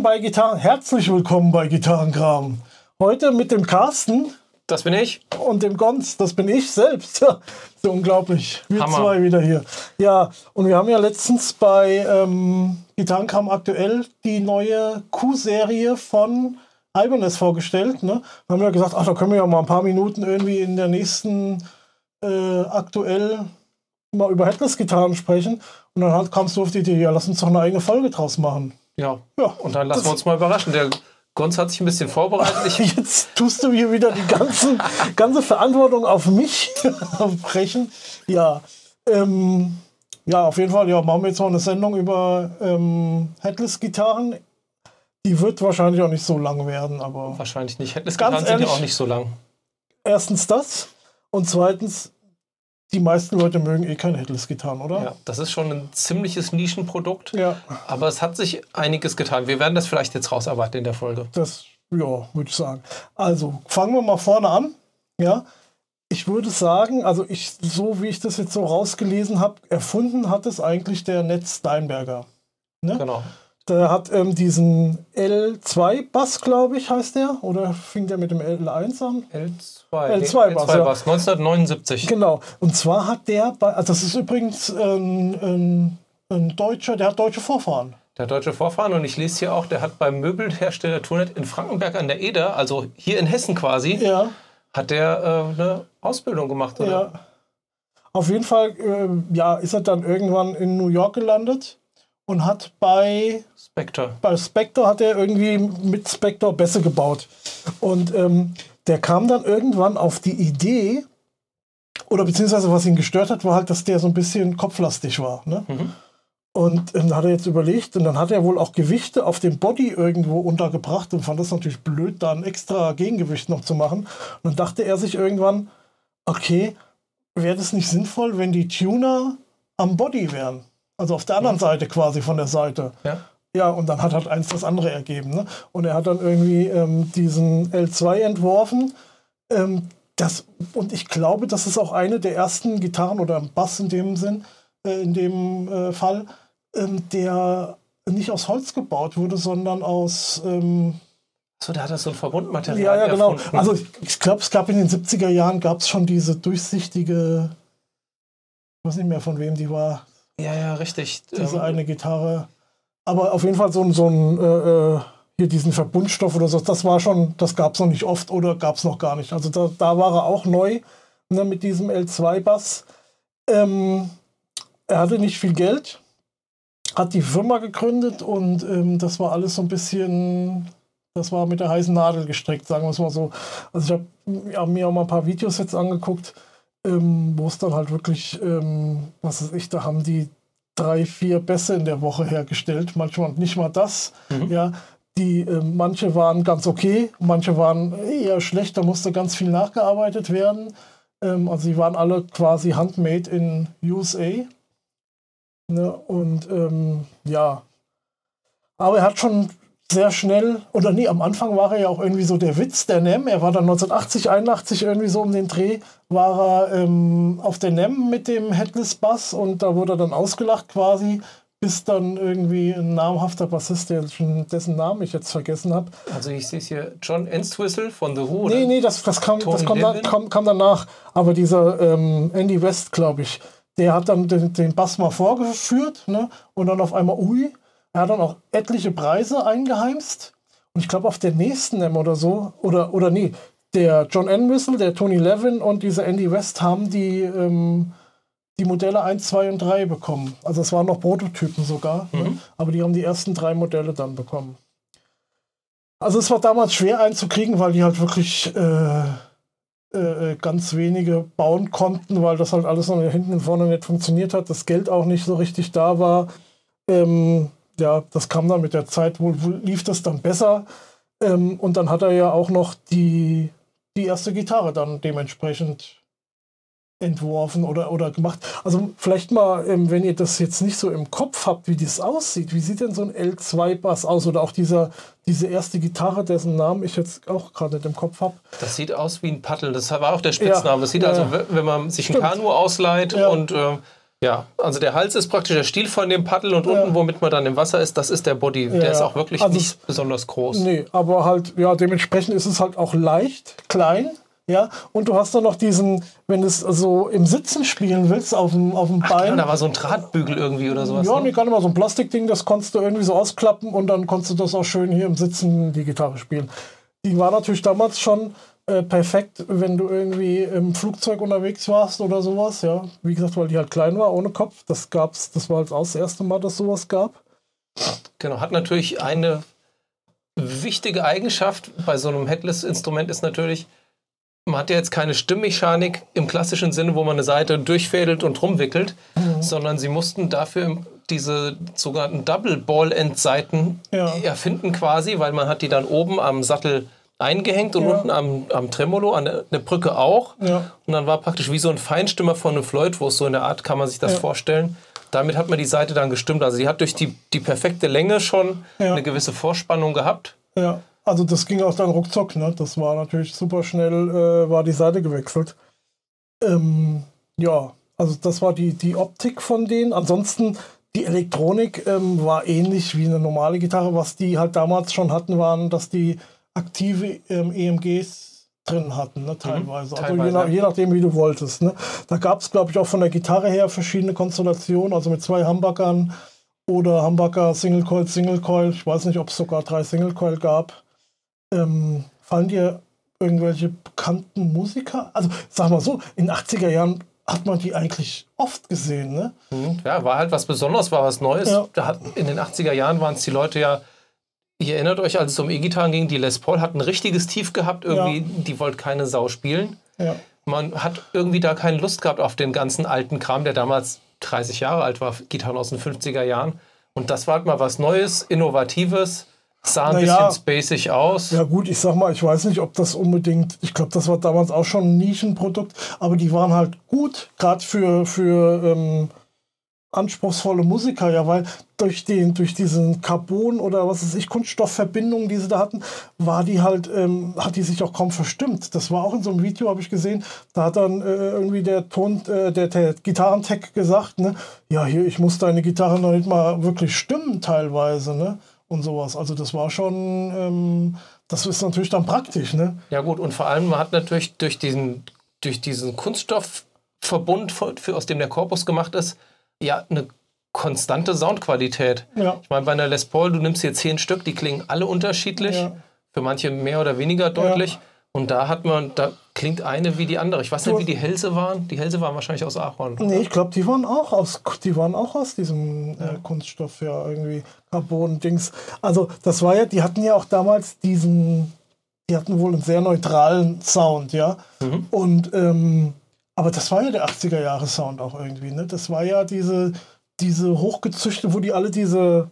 willkommen bei Gitarren. Herzlich willkommen bei Gitarrenkram. Heute mit dem Carsten. Das bin ich. Und dem Gons, das bin ich selbst. so unglaublich. Wir Hammer. zwei wieder hier. Ja, und wir haben ja letztens bei ähm, Gitarrenkram aktuell die neue Q-Serie von Ibanez vorgestellt. Ne? Da haben wir gesagt, ach, da können wir ja mal ein paar Minuten irgendwie in der nächsten äh, aktuell mal über Headless-Gitarren sprechen. Und dann halt kamst du auf die Idee, ja, lass uns doch eine eigene Folge draus machen. Ja. ja und dann lassen wir uns mal überraschen. Der Gonz hat sich ein bisschen vorbereitet. Jetzt tust du hier wieder die ganzen, ganze Verantwortung auf mich brechen. Ja. Ähm, ja, auf jeden Fall, ja, machen wir jetzt mal eine Sendung über ähm, Headless-Gitarren. Die wird wahrscheinlich auch nicht so lang werden, aber. Wahrscheinlich nicht. Headless-Gitarren sind ja auch nicht so lang. Erstens das. Und zweitens, die meisten Leute mögen eh kein Headless-Gitarren, oder? Ja, das ist schon ein ziemliches Nischenprodukt. Ja. Aber es hat sich einiges getan. Wir werden das vielleicht jetzt rausarbeiten in der Folge. Das, ja, würde ich sagen. Also, fangen wir mal vorne an. Ja. Ich würde sagen, also ich, so wie ich das jetzt so rausgelesen habe, erfunden hat es eigentlich der Netz Steinberger. Ne? Genau. Der hat ähm, diesen L2-Bass, glaube ich, heißt der. Oder fing der mit dem L1 an? L2. L2-Bass. L2 ja. 1979. Genau. Und zwar hat der, also das ist übrigens ein, ein, ein Deutscher, der hat deutsche Vorfahren. Der deutsche Vorfahren und ich lese hier auch, der hat beim Möbelhersteller Turnet in Frankenberg an der Eder, also hier in Hessen quasi, ja. hat der äh, eine Ausbildung gemacht, oder? Ja. Auf jeden Fall, äh, ja, ist er dann irgendwann in New York gelandet und hat bei Spectre. Bei Spectre hat er irgendwie mit Spectre Bässe gebaut. Und ähm, der kam dann irgendwann auf die Idee, oder beziehungsweise was ihn gestört hat, war halt, dass der so ein bisschen kopflastig war. Ne? Mhm. Und ähm, dann hat er jetzt überlegt, und dann hat er wohl auch Gewichte auf dem Body irgendwo untergebracht und fand das natürlich blöd, da ein extra Gegengewicht noch zu machen. Und dann dachte er sich irgendwann, okay, wäre das nicht sinnvoll, wenn die Tuner am Body wären? Also auf der anderen. Seite quasi von der Seite. Ja. Ja, und dann hat halt eins das andere ergeben. Ne? Und er hat dann irgendwie ähm, diesen L2 entworfen. Ähm, das, und ich glaube, das ist auch eine der ersten Gitarren oder Bass in dem Sinn, äh, in dem äh, Fall, ähm, der nicht aus Holz gebaut wurde, sondern aus. Ähm, so, da hat er so ein Verbundmaterial. Ja, ja, genau. Erfunden. Also ich glaube, es gab in den 70er Jahren gab es schon diese durchsichtige, ich weiß nicht mehr von wem die war, ja, ja, richtig. Diese ähm, eine Gitarre. Aber auf jeden Fall so, so ein, äh, äh, hier diesen Verbundstoff oder so, das war schon, das gab es noch nicht oft oder gab es noch gar nicht. Also da, da war er auch neu ne, mit diesem L2-Bass. Ähm, er hatte nicht viel Geld, hat die Firma gegründet und ähm, das war alles so ein bisschen, das war mit der heißen Nadel gestrickt, sagen wir es mal so. Also ich habe hab mir auch mal ein paar Videos jetzt angeguckt ähm, wo es dann halt wirklich, ähm, was weiß ich, da haben die drei, vier Bässe in der Woche hergestellt, manchmal nicht mal das. Mhm. Ja, die, äh, manche waren ganz okay, manche waren eher schlecht, da musste ganz viel nachgearbeitet werden. Ähm, also sie waren alle quasi handmade in USA. Ne? Und ähm, ja, aber er hat schon sehr schnell, oder nee, am Anfang war er ja auch irgendwie so der Witz der NEM. Er war dann 1980, 81 irgendwie so um den Dreh, war er ähm, auf der NEM mit dem Headless Bass und da wurde er dann ausgelacht quasi, bis dann irgendwie ein namhafter Bassist, dessen Namen ich jetzt vergessen habe. Also ich sehe es hier, John Entwistle von The Who, oder? Nee, nee, das, das, kam, das kam, da, kam, kam, danach. Aber dieser ähm, Andy West, glaube ich, der hat dann den, den Bass mal vorgeführt ne? und dann auf einmal, ui, er hat dann auch etliche Preise eingeheimst. Und ich glaube, auf der nächsten M oder so, oder, oder nee, der John Entwistle, der Tony Levin und dieser Andy West haben die, ähm, die Modelle 1, 2 und 3 bekommen. Also es waren noch Prototypen sogar, ne? mhm. ne? aber die haben die ersten drei Modelle dann bekommen. Also es war damals schwer einzukriegen, weil die halt wirklich äh, äh, ganz wenige bauen konnten, weil das halt alles noch hinten und vorne nicht funktioniert hat, das Geld auch nicht so richtig da war. Ähm, ja, das kam dann mit der Zeit, wohl, lief das dann besser. Ähm, und dann hat er ja auch noch die, die erste Gitarre dann dementsprechend entworfen oder, oder gemacht. Also vielleicht mal, ähm, wenn ihr das jetzt nicht so im Kopf habt, wie das aussieht. Wie sieht denn so ein L2-Bass aus? Oder auch dieser, diese erste Gitarre, dessen Namen ich jetzt auch gerade nicht im Kopf habe. Das sieht aus wie ein Paddel. Das war auch der Spitzname. Ja, das sieht ja, also, wenn man sich stimmt. ein Kanu ausleiht ja. und äh, Ja, also der Hals ist praktisch der Stiel von dem Paddel und ja. unten, womit man dann im Wasser ist, das ist der Body. Ja. Der ist auch wirklich also nicht besonders groß. Nee, aber halt, ja, dementsprechend ist es halt auch leicht, klein. Ja, und du hast dann noch diesen, wenn du es so im Sitzen spielen willst, auf dem, auf dem Ach, Bein. Ja, da war so ein Drahtbügel irgendwie oder sowas. Ja, ne? nee, gar nicht mal so ein Plastikding, das konntest du irgendwie so ausklappen und dann konntest du das auch schön hier im Sitzen die Gitarre spielen. Die war natürlich damals schon äh, perfekt, wenn du irgendwie im Flugzeug unterwegs warst oder sowas, ja. Wie gesagt, weil die halt klein war, ohne Kopf. Das gab's, das war halt auch das erste Mal, dass sowas gab. Genau, hat natürlich eine wichtige Eigenschaft bei so einem Headless-Instrument ist natürlich, man hat ja jetzt keine Stimmmechanik im klassischen Sinne, wo man eine Seite durchfädelt und rumwickelt, mhm. sondern sie mussten dafür diese sogenannten Double Ball End Seiten ja. erfinden quasi, weil man hat die dann oben am Sattel eingehängt und ja. unten am, am Tremolo, an der, der Brücke auch. Ja. Und dann war praktisch wie so ein Feinstimmer von einem Floyd, wo es so in der Art kann man sich das ja. vorstellen. Damit hat man die Seite dann gestimmt. Also sie hat durch die, die perfekte Länge schon eine gewisse Vorspannung gehabt. Ja, also das ging auch dann ruckzuck. Ne? Das war natürlich super schnell, äh, war die Seite gewechselt. Ähm, ja, also das war die, die Optik von denen. Ansonsten die Elektronik ähm, war ähnlich wie eine normale Gitarre. Was die halt damals schon hatten, waren, dass die aktive ähm, EMGs drin hatten, ne, teilweise. Mhm, teilweise. Also je, nach, je, nachdem, wie du wolltest. Ne. Da gab es, glaube ich, auch von der Gitarre her verschiedene Konstellationen, also mit zwei Humbuckern oder Humbucker Single Coil, Single Coil. Ich weiß nicht, ob es sogar drei Single Coil gab. Ähm, fallen dir irgendwelche bekannten Musiker? Also sag mal so, in den 80er Jahren hat man die eigentlich oft gesehen, ne? Mhm. Ja, war halt was Besonderes, war was Neues. Ja. Hat, in den 80er Jahren waren es die Leute ja Ihr erinnert euch, als es um E-Gitarren ging, die Les Paul hat ein richtiges Tief gehabt, irgendwie, ja. die wollte keine Sau spielen. Ja. Man hat irgendwie da keine Lust gehabt auf den ganzen alten Kram, der damals 30 Jahre alt war, Gitarren aus den 50er Jahren. Und das war halt mal was Neues, Innovatives, sah ein naja, bisschen spacig aus. Ja gut, ich sag mal, ich weiß nicht, ob das unbedingt, ich glaube, das war damals auch schon ein Nischenprodukt, aber die waren halt gut, gerade für, für ähm, anspruchsvolle Musiker, ja, weil durch den, durch diesen Carbon oder was weiß ich, Kunststoffverbindungen, die sie da hatten, war die halt, ähm, hat die sich auch kaum verstimmt. Das war auch in so einem Video, habe ich gesehen, da hat dann äh, irgendwie der Ton, äh, der, der Gitarrentech gesagt, ne, ja, hier, ich muss deine Gitarre noch nicht mal wirklich stimmen teilweise, ne, und sowas. Also das war schon, ähm, das ist natürlich dann praktisch, ne. Ja gut, und vor allem, man hat natürlich durch diesen, durch diesen Kunststoffverbund, für, aus dem der Korpus gemacht ist, ja eine konstante Soundqualität. Ja. Ich meine, bei einer Les Paul, du nimmst hier zehn Stück, die klingen alle unterschiedlich, ja. für manche mehr oder weniger deutlich. Ja. Und da hat man, da klingt eine wie die andere. Ich weiß nicht, wie die Hälse waren. Die Hälse waren wahrscheinlich aus Ahorn. Nee, ich glaube, die waren auch aus, die waren auch aus diesem äh, Kunststoff, ja, irgendwie Carbon-Dings. Also, das war ja, die hatten ja auch damals diesen, die hatten wohl einen sehr neutralen Sound, ja. Mhm. Und ähm, aber das war ja der 80er Jahre Sound auch irgendwie, ne? Das war ja diese, diese hochgezüchtete, wo die alle diese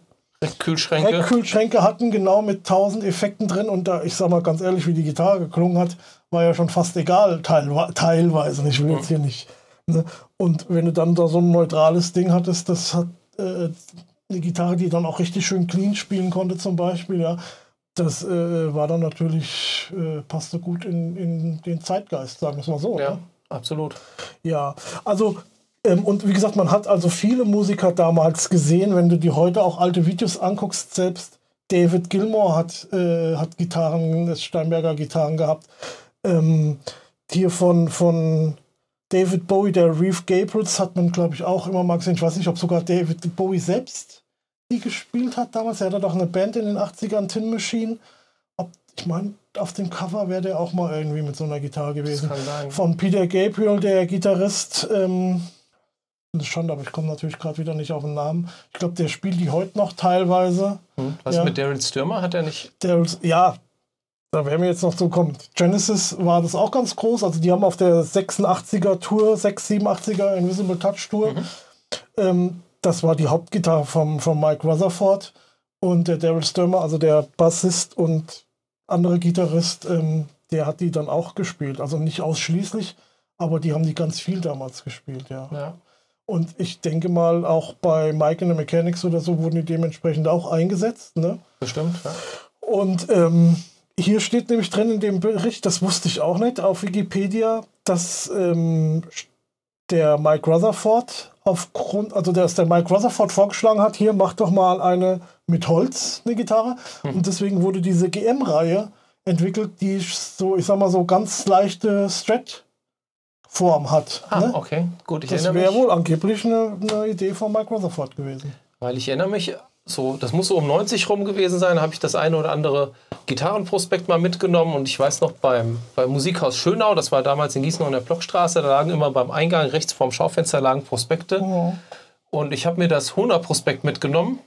Kühlschränke. Kühlschränke hatten, genau mit tausend Effekten drin. Und da, ich sag mal ganz ehrlich, wie die Gitarre geklungen hat, war ja schon fast egal, teilweise. teilweise. Ich will jetzt hier nicht. Ne? Und wenn du dann da so ein neutrales Ding hattest, das hat äh, eine Gitarre, die dann auch richtig schön clean spielen konnte, zum Beispiel, ja. Das äh, war dann natürlich, äh, passte gut in, in den Zeitgeist, sagen wir es mal so. Ja. Ne? Absolut. Ja, also ähm, und wie gesagt, man hat also viele Musiker damals gesehen, wenn du dir heute auch alte Videos anguckst, selbst David Gilmour hat, äh, hat Gitarren, Steinberger Gitarren gehabt. Ähm, hier von, von David Bowie, der Reeve Gabriels, hat man, glaube ich, auch immer mal gesehen. Ich weiß nicht, ob sogar David Bowie selbst die gespielt hat damals. Er hatte doch eine Band in den 80ern, Tin Machine. Ob, ich meine, auf dem Cover wäre der auch mal irgendwie mit so einer Gitarre gewesen. Von Peter Gabriel, der Gitarrist. Ähm, das ist schon, aber ich komme natürlich gerade wieder nicht auf den Namen. Ich glaube, der spielt die heute noch teilweise. Hm. Was ja. mit Daryl Stürmer hat er nicht? Daryl, ja, da werden wir jetzt noch so kommen. Genesis war das auch ganz groß. Also die haben auf der 86er Tour, 687er Invisible Touch Tour. Mhm. Ähm, das war die Hauptgitarre vom, vom Mike Rutherford. Und der Daryl Stürmer, also der Bassist und andere Gitarrist, ähm, der hat die dann auch gespielt. Also nicht ausschließlich, aber die haben die ganz viel damals gespielt, ja. ja. Und ich denke mal, auch bei Mike in the Mechanics oder so wurden die dementsprechend auch eingesetzt. Ne? Bestimmt, ja. Und ähm, hier steht nämlich drin in dem Bericht, das wusste ich auch nicht, auf Wikipedia, dass ähm, der Mike Rutherford aufgrund, also dass der Mike Rutherford vorgeschlagen hat, hier mach doch mal eine mit Holz, eine Gitarre. Mhm. Und deswegen wurde diese GM-Reihe entwickelt, die so, ich sag mal, so ganz leichte Strat-Form hat. Ah, ne? okay, gut. Ich das wäre wohl angeblich eine, eine Idee von Mike Rutherford gewesen. Weil ich erinnere mich, so, das muss so um 90 rum gewesen sein, habe ich das eine oder andere Gitarrenprospekt mal mitgenommen und ich weiß noch beim, beim Musikhaus Schönau, das war damals in Gießen in der Blockstraße, da lagen immer beim Eingang rechts vorm Schaufenster lagen Prospekte oh. und ich habe mir das Hona-Prospekt mitgenommen,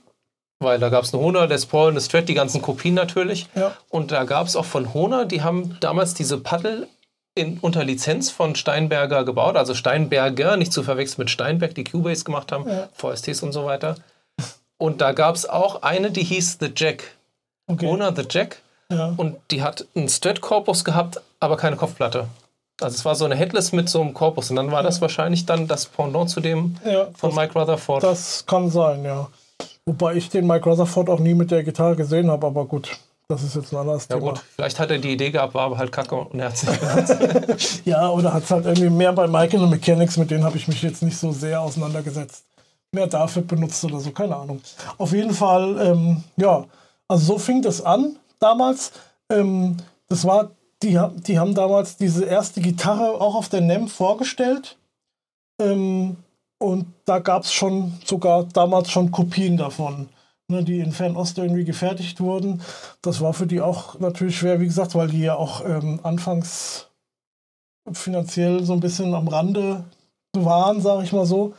weil da gab es eine Hona, Les Paul, eine Strat, die ganzen Kopien natürlich ja. und da gab es auch von Hona, die haben damals diese Paddel in, unter Lizenz von Steinberger gebaut, also Steinberger, nicht zu verwechseln mit Steinberg, die Cubase gemacht haben, ja. VSTs und so weiter. Und da gab es auch eine, die hieß The Jack. Okay. Ona The Jack. Ja. Und die hat einen Strat-Korpus gehabt, aber keine Kopfplatte. Also es war so eine Headless mit so einem Korpus. Und dann war das wahrscheinlich dann das Pendant zu dem ja, von das, Mike Rutherford. Das kann sein, ja. Wobei ich den Mike Rutherford auch nie mit der Gitarre gesehen habe, aber gut. Das ist jetzt ein anderes ja, Thema. Ja gut, vielleicht hat er die Idee gehabt, war aber halt kacke und herzig. ja, oder hat es halt irgendwie mehr bei Mike in the Mechanics, mit denen habe ich mich jetzt nicht so sehr auseinandergesetzt mehr dafür benutzt oder so, keine Ahnung. Auf jeden Fall, ähm, ja, also so fing das an damals. Ähm, das war, die, die haben damals diese erste Gitarre auch auf der NEM vorgestellt. Ähm, und da gab es schon sogar damals schon Kopien davon, ne, die in Fernost irgendwie gefertigt wurden. Das war für die auch natürlich schwer, wie gesagt, weil die ja auch ähm, anfangs finanziell so ein bisschen am Rande waren, sage ich mal so.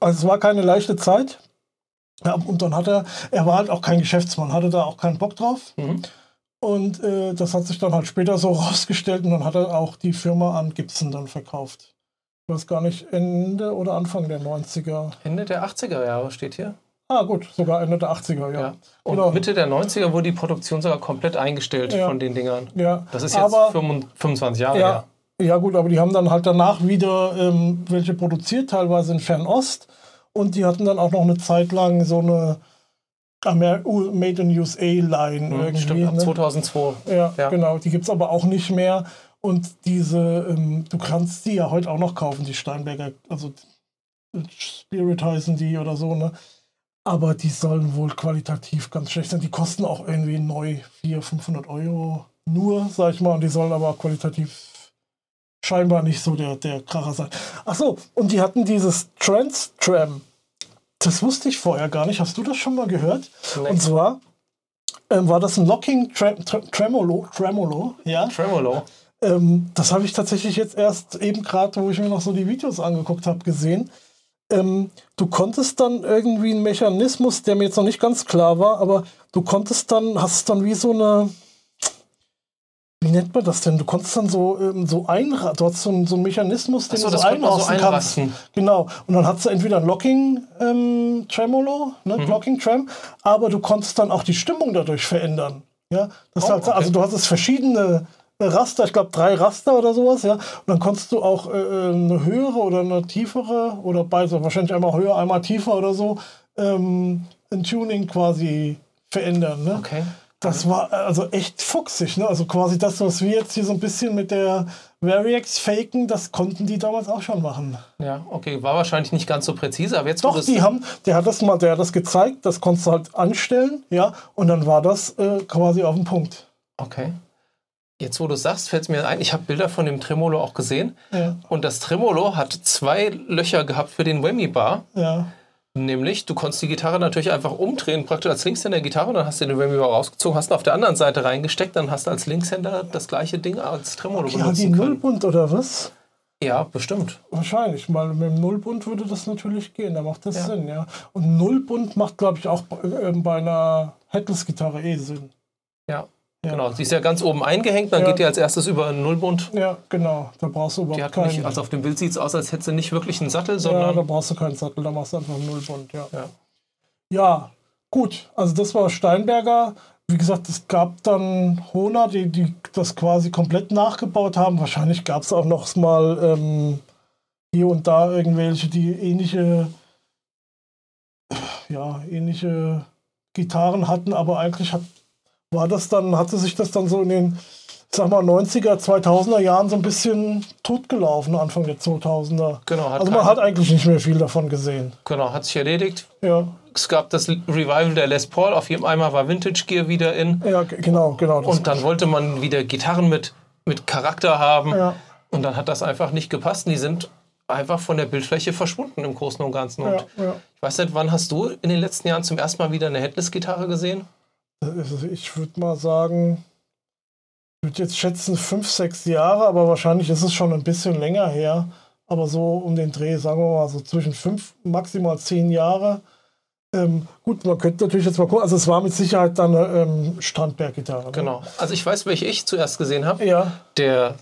Also es war keine leichte Zeit. Ja, und dann hat er, er war halt auch kein Geschäftsmann, hatte da auch keinen Bock drauf. Mhm. Und äh, das hat sich dann halt später so rausgestellt und dann hat er auch die Firma an Gibson dann verkauft. Ich weiß gar nicht, Ende oder Anfang der 90er. Ende der 80er Jahre steht hier. Ah, gut, sogar Ende der 80er, ja. ja. Und oder Mitte der 90er wurde die Produktion sogar komplett eingestellt ja. von den Dingern. Ja. Das ist jetzt aber, 25 Jahre ja, her. Ja, gut, aber die haben dann halt danach wieder ähm, welche produziert, teilweise in Fernost. Und die hatten dann auch noch eine Zeit lang so eine Amer Made in USA Line mhm, irgendwie. Stimmt, ab ne? 2002. Ja, ja, genau. Die gibt es aber auch nicht mehr. Und diese, ähm, du kannst die ja heute auch noch kaufen, die Steinberger, also Spirit heißen die oder so, ne? Aber die sollen wohl qualitativ ganz schlecht sein. Die kosten auch irgendwie neu 400, 500 Euro nur, sag ich mal. Und die sollen aber qualitativ scheinbar nicht so der, der Kracher sein. Achso, und die hatten dieses Trans-Tram. Das wusste ich vorher gar nicht. Hast du das schon mal gehört? Nee. Und zwar ähm, war das ein Locking Trem Tremolo. Tremolo, ja. Tremolo. Ähm, das habe ich tatsächlich jetzt erst eben gerade, wo ich mir noch so die Videos angeguckt habe, gesehen. Ähm, du konntest dann irgendwie einen Mechanismus, der mir jetzt noch nicht ganz klar war, aber du konntest dann, hast dann wie so eine, wie nennt man das denn? Du konntest dann so, ähm, so einrasten, du hast so einen, so einen Mechanismus, den so, du so einrasten so kannst. Genau. Und dann hast du entweder ein Locking ähm, Tremolo, ne? Mhm. Locking Tram, aber du konntest dann auch die Stimmung dadurch verändern. Ja, das oh, halt, okay. also du hattest verschiedene Raster, ich glaube drei Raster oder sowas, ja. Und dann konntest du auch äh, äh, eine höhere oder eine tiefere oder beide, wahrscheinlich einmal höher, einmal tiefer oder so, ähm, ein Tuning quasi verändern. Ne? Okay. Das war also echt fuchsig, ne? Also quasi das, was wir jetzt hier so ein bisschen mit der Variax faken, das konnten die damals auch schon machen. Ja, okay, war wahrscheinlich nicht ganz so präzise, aber jetzt Doch, die haben, der hat das mal, der hat das gezeigt, das konntest du halt anstellen, ja, und dann war das äh, quasi auf dem Punkt. Okay. Jetzt, wo du sagst, fällt es mir ein, ich habe Bilder von dem Tremolo auch gesehen. Ja. Und das Tremolo hat zwei Löcher gehabt für den Whammy-Bar. Ja. Nämlich, du konntest die Gitarre natürlich einfach umdrehen, praktisch als Linkshänder Gitarre, dann hast du den Remy rausgezogen, hast ihn auf der anderen Seite reingesteckt, dann hast du als Linkshänder das gleiche Ding als Tremolo okay, benutzt. Ja, die Nullbund oder was? Ja, bestimmt. Wahrscheinlich, weil mit dem Nullbund würde das natürlich gehen, da macht das ja. Sinn, ja. Und Nullbund macht, glaube ich, auch bei, äh, bei einer Headless-Gitarre eh Sinn. Ja. Ja. Genau, sie ist ja ganz oben eingehängt, dann ja. geht die als erstes über einen Nullbund. Ja, genau, da brauchst du überhaupt die hat keinen... Nicht, also auf dem Bild sieht es aus, als hätte sie nicht wirklich einen Sattel, sondern... Ja, da brauchst du keinen Sattel, da machst du einfach einen Nullbund, ja. Ja, ja gut, also das war Steinberger. Wie gesagt, es gab dann Hona, die, die das quasi komplett nachgebaut haben. Wahrscheinlich gab es auch noch mal ähm, hier und da irgendwelche, die ähnliche, ja, ähnliche Gitarren hatten, aber eigentlich hat war das dann, hatte sich das dann so in den sag mal, 90er, 2000er Jahren so ein bisschen totgelaufen, Anfang der 2000er. Genau, hat also man hat eigentlich nicht mehr viel davon gesehen. Genau, hat sich erledigt. Ja, Es gab das Revival der Les Paul. Auf jedem einmal war Vintage Gear wieder in. ja genau, genau. Und dann wollte man wieder Gitarren mit, mit Charakter haben. Ja. Und dann hat das einfach nicht gepasst. Und die sind einfach von der Bildfläche verschwunden im Großen und Ganzen. Und ja, ja. ich weiß nicht, wann hast du in den letzten Jahren zum ersten Mal wieder eine Headless-Gitarre gesehen? Also ich würde mal sagen, ich würde jetzt schätzen fünf, sechs Jahre, aber wahrscheinlich ist es schon ein bisschen länger her. Aber so um den Dreh, sagen wir mal, so zwischen fünf, maximal zehn Jahre. Ähm, gut, man könnte natürlich jetzt mal gucken. Also es war mit Sicherheit dann eine ähm, Strandberg-Gitarre. Ne? Genau. Also ich weiß, welche ich zuerst gesehen habe. Ja, Der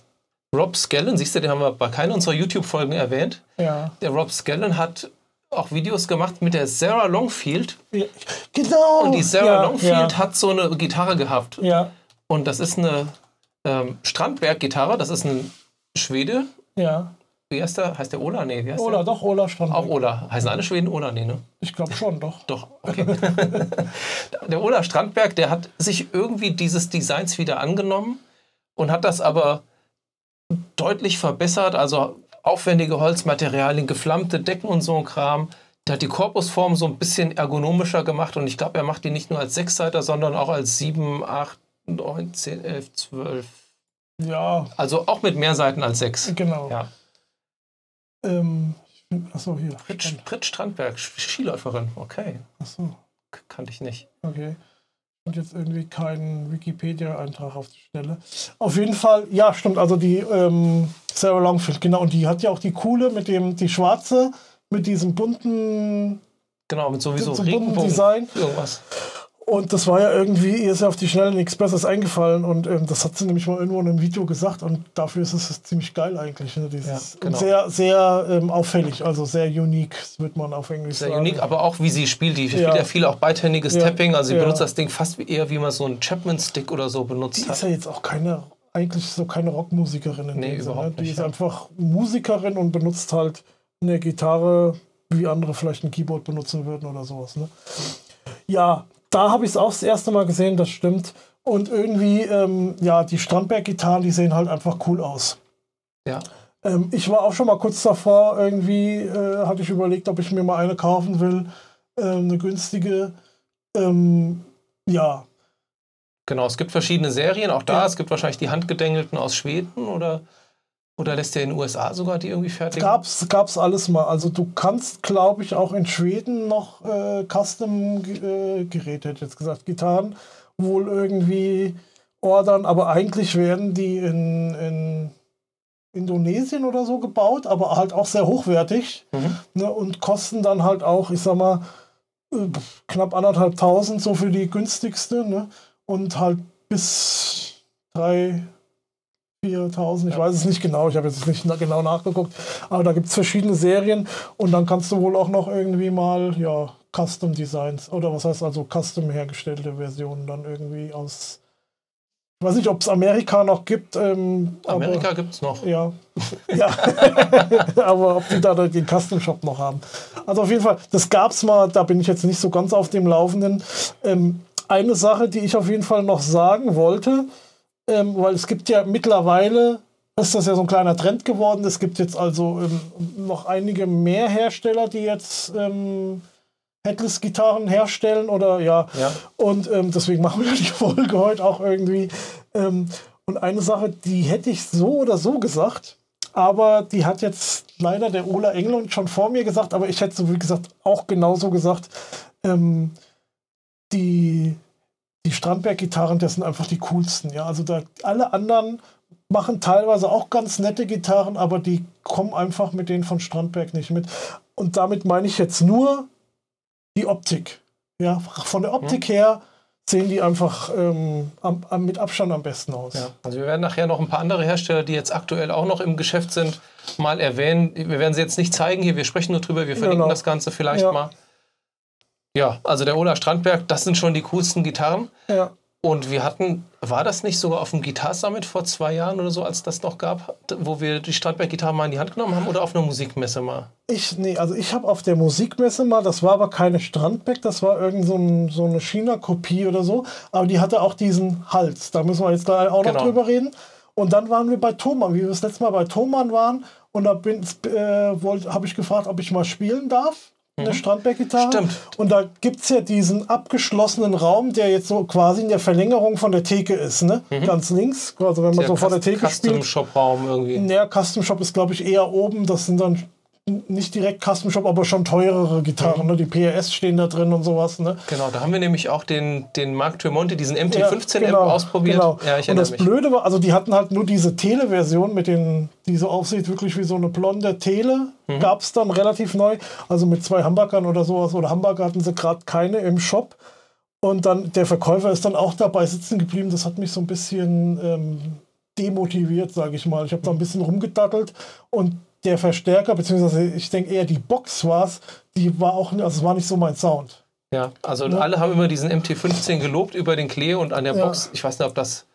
Rob Scallon, siehst du, den haben wir bei keiner unserer YouTube-Folgen erwähnt. ja. Der Rob Scallon hat auch Videos gemacht mit der Sarah Longfield. ja. Genau. Und die Sarah ja, Longfield ja, hat so eine Gitarre gehabt. Ja, Und das ist eine ähm, Strandberg-Gitarre. Das ist ein Schwede. ja. Wie heißt der? Heißt der Ola? Nee, wie heißt Ola, der? doch, Ola Strandberg. Auch Ola. Heißen alle Schweden Ola? Nee, ne? Ich glaube schon, doch. Doch, okay. der Ola Strandberg, der hat sich irgendwie dieses Designs wieder angenommen und hat das aber deutlich verbessert. Also aufwendige Holzmaterialien, geflammte Decken und so ein Kram. Der hat die Korpusform so ein bisschen ergonomischer gemacht und ich glaube, er macht die nicht nur als Sechsseiter, sondern auch als 7, 8, 9, 10, 11, 12. Ja, Also auch mit mehr Seiten als 6. genau. Ja. Ähm, achso, hier. Brit Strandberg, Skiläuferin. Okay, Achso. Kannte ich nicht. Okay. Und jetzt irgendwie keinen Wikipedia-Eintrag auf die Stelle. Auf jeden Fall, ja, stimmt. Also die ähm, Sarah Longfield, genau. Und die hat ja auch die coole mit dem, die schwarze, mit diesem bunten. Genau, mit sowieso bunten. Design. Irgendwas. Und das war ja irgendwie, ihr ist ja auf die Schnelle nichts Besseres eingefallen. Und ähm, das hat sie nämlich mal irgendwo in einem Video gesagt. Und dafür ist es ziemlich geil eigentlich. Ne? Dieses, Ja, genau. Sehr, sehr ähm, auffällig, also sehr unique, wird man auf Englisch Sehr sagen. unique, aber auch wie sie spielt. Die spielt Ja. ja viel auch beidhändiges Ja. Tapping. Also sie Ja. benutzt das Ding fast wie, eher wie man so einen Chapman-Stick oder so Die benutzt ist hat. ja jetzt auch keine, eigentlich so keine Rockmusikerin in Nee, Sinne. überhaupt Die nicht, ist ja. einfach Musikerin und benutzt halt eine Gitarre, wie andere vielleicht ein Keyboard benutzen würden oder sowas. Ne? Ja, da habe ich es auch das erste Mal gesehen, das stimmt. Und irgendwie, ähm, ja, die Strandberg-Gitarren, die sehen halt einfach cool aus. Ja. Ähm, ich war auch schon mal kurz davor, irgendwie äh, hatte ich überlegt, ob ich mir mal eine kaufen will, ähm, eine günstige. Ähm, ja, Genau, es gibt verschiedene Serien. Auch da, Ja. es gibt wahrscheinlich die handgedengelten aus Schweden oder, oder lässt der in den USA sogar die irgendwie fertig? Gab's, gab's alles mal. Also du kannst, glaube ich, auch in Schweden noch äh, Custom-Geräte, hätte ich jetzt gesagt, Gitarren, wohl irgendwie ordern, aber eigentlich werden die in, in Indonesien oder so gebaut, aber halt auch sehr hochwertig Mhm. ne, und kosten dann halt auch, ich sag mal, äh, knapp anderthalb tausend so für die günstigste ne? und halt bis drei 4000, ich weiß es nicht genau, ich habe jetzt nicht na- genau nachgeguckt, aber da gibt es verschiedene Serien und dann kannst du wohl auch noch irgendwie mal, ja, Custom Designs oder was heißt also Custom hergestellte Versionen dann irgendwie aus, ich weiß nicht, ob es Amerika noch gibt. Ähm, Amerika gibt es noch. Ja, ja. aber ob die da den Custom Shop noch haben. Also auf jeden Fall, das gab es mal, da bin ich jetzt nicht so ganz auf dem Laufenden. Ähm, eine Sache, die ich auf jeden Fall noch sagen wollte, ähm, weil es gibt ja mittlerweile, ist das ja so ein kleiner Trend geworden, es gibt jetzt also ähm, noch einige mehr Hersteller, die jetzt ähm, Headless-Gitarren herstellen oder ja. Ja. Und ähm, deswegen machen wir die Folge heute auch irgendwie. Ähm, und eine Sache, die hätte ich so oder so gesagt, aber die hat jetzt leider der Ola Englund schon vor mir gesagt, aber ich hätte so wie gesagt auch genauso gesagt. Ähm, die die Strandberg-Gitarren, das sind einfach die coolsten. Ja, also da alle anderen machen teilweise auch ganz nette Gitarren, aber die kommen einfach mit denen von Strandberg nicht mit. Und damit meine ich jetzt nur die Optik. Ja, von der Optik her sehen die einfach ähm, am, am, mit Abstand am besten aus. Ja, also wir werden nachher noch ein paar andere Hersteller, die jetzt aktuell auch noch im Geschäft sind, mal erwähnen. Wir werden sie jetzt nicht zeigen hier, wir sprechen nur drüber, wir verlinken Genau. das Ganze vielleicht Ja. mal. Ja, also der Ola Strandberg, das sind schon die coolsten Gitarren. Ja. Und wir hatten, war das nicht sogar auf dem Guitar Summit vor zwei Jahren oder so, als das noch gab, wo wir die Strandberg-Gitarre mal in die Hand genommen haben oder auf einer Musikmesse mal? Ich, nee, also ich habe auf der Musikmesse mal, das war aber keine Strandberg, das war irgend so, ein, so eine China-Kopie oder so, aber die hatte auch diesen Hals. Da müssen wir jetzt gleich auch noch Genau. drüber reden. Und dann waren wir bei Thomann, wie wir das letzte Mal bei Thomann waren. Und da bin, äh, habe ich gefragt, ob ich mal spielen darf. Eine Strandberg-Gitarre. Mhm. Stimmt. Und da gibt es ja diesen abgeschlossenen Raum, der jetzt so quasi in der Verlängerung von der Theke ist. Ne? Ganz links. Also wenn man so vor der Theke spielt. Custom-Shop-Raum irgendwie. Naja, Custom Shop ist, glaube ich, eher oben. Das sind dann nicht direkt Custom Shop, aber schon teurere Gitarren. Ne? Die PRS stehen da drin und sowas. Ne? Genau, da haben wir nämlich auch den, den Mark Tremonti, diesen Ja, MT15 genau, Amp ausprobiert. genau. Ja, ich und das mich. Blöde war, also die hatten halt nur diese Tele-Version mit den, die so aussieht, wirklich wie so eine blonde Tele. Mhm. Gab es dann relativ neu. Also mit zwei Hamburgern oder sowas. Oder Hamburger hatten sie gerade keine im Shop. Und dann der Verkäufer ist dann auch dabei sitzen geblieben. Das hat mich so ein bisschen ähm, demotiviert, sage ich mal. Ich habe da ein bisschen rumgedattelt und der Verstärker, beziehungsweise ich denke eher die Box war es, die war auch, also es war nicht so mein Sound. Ja, also alle haben immer diesen MT15 gelobt über den Klee und an der Ja. Box, ich weiß nicht, ob das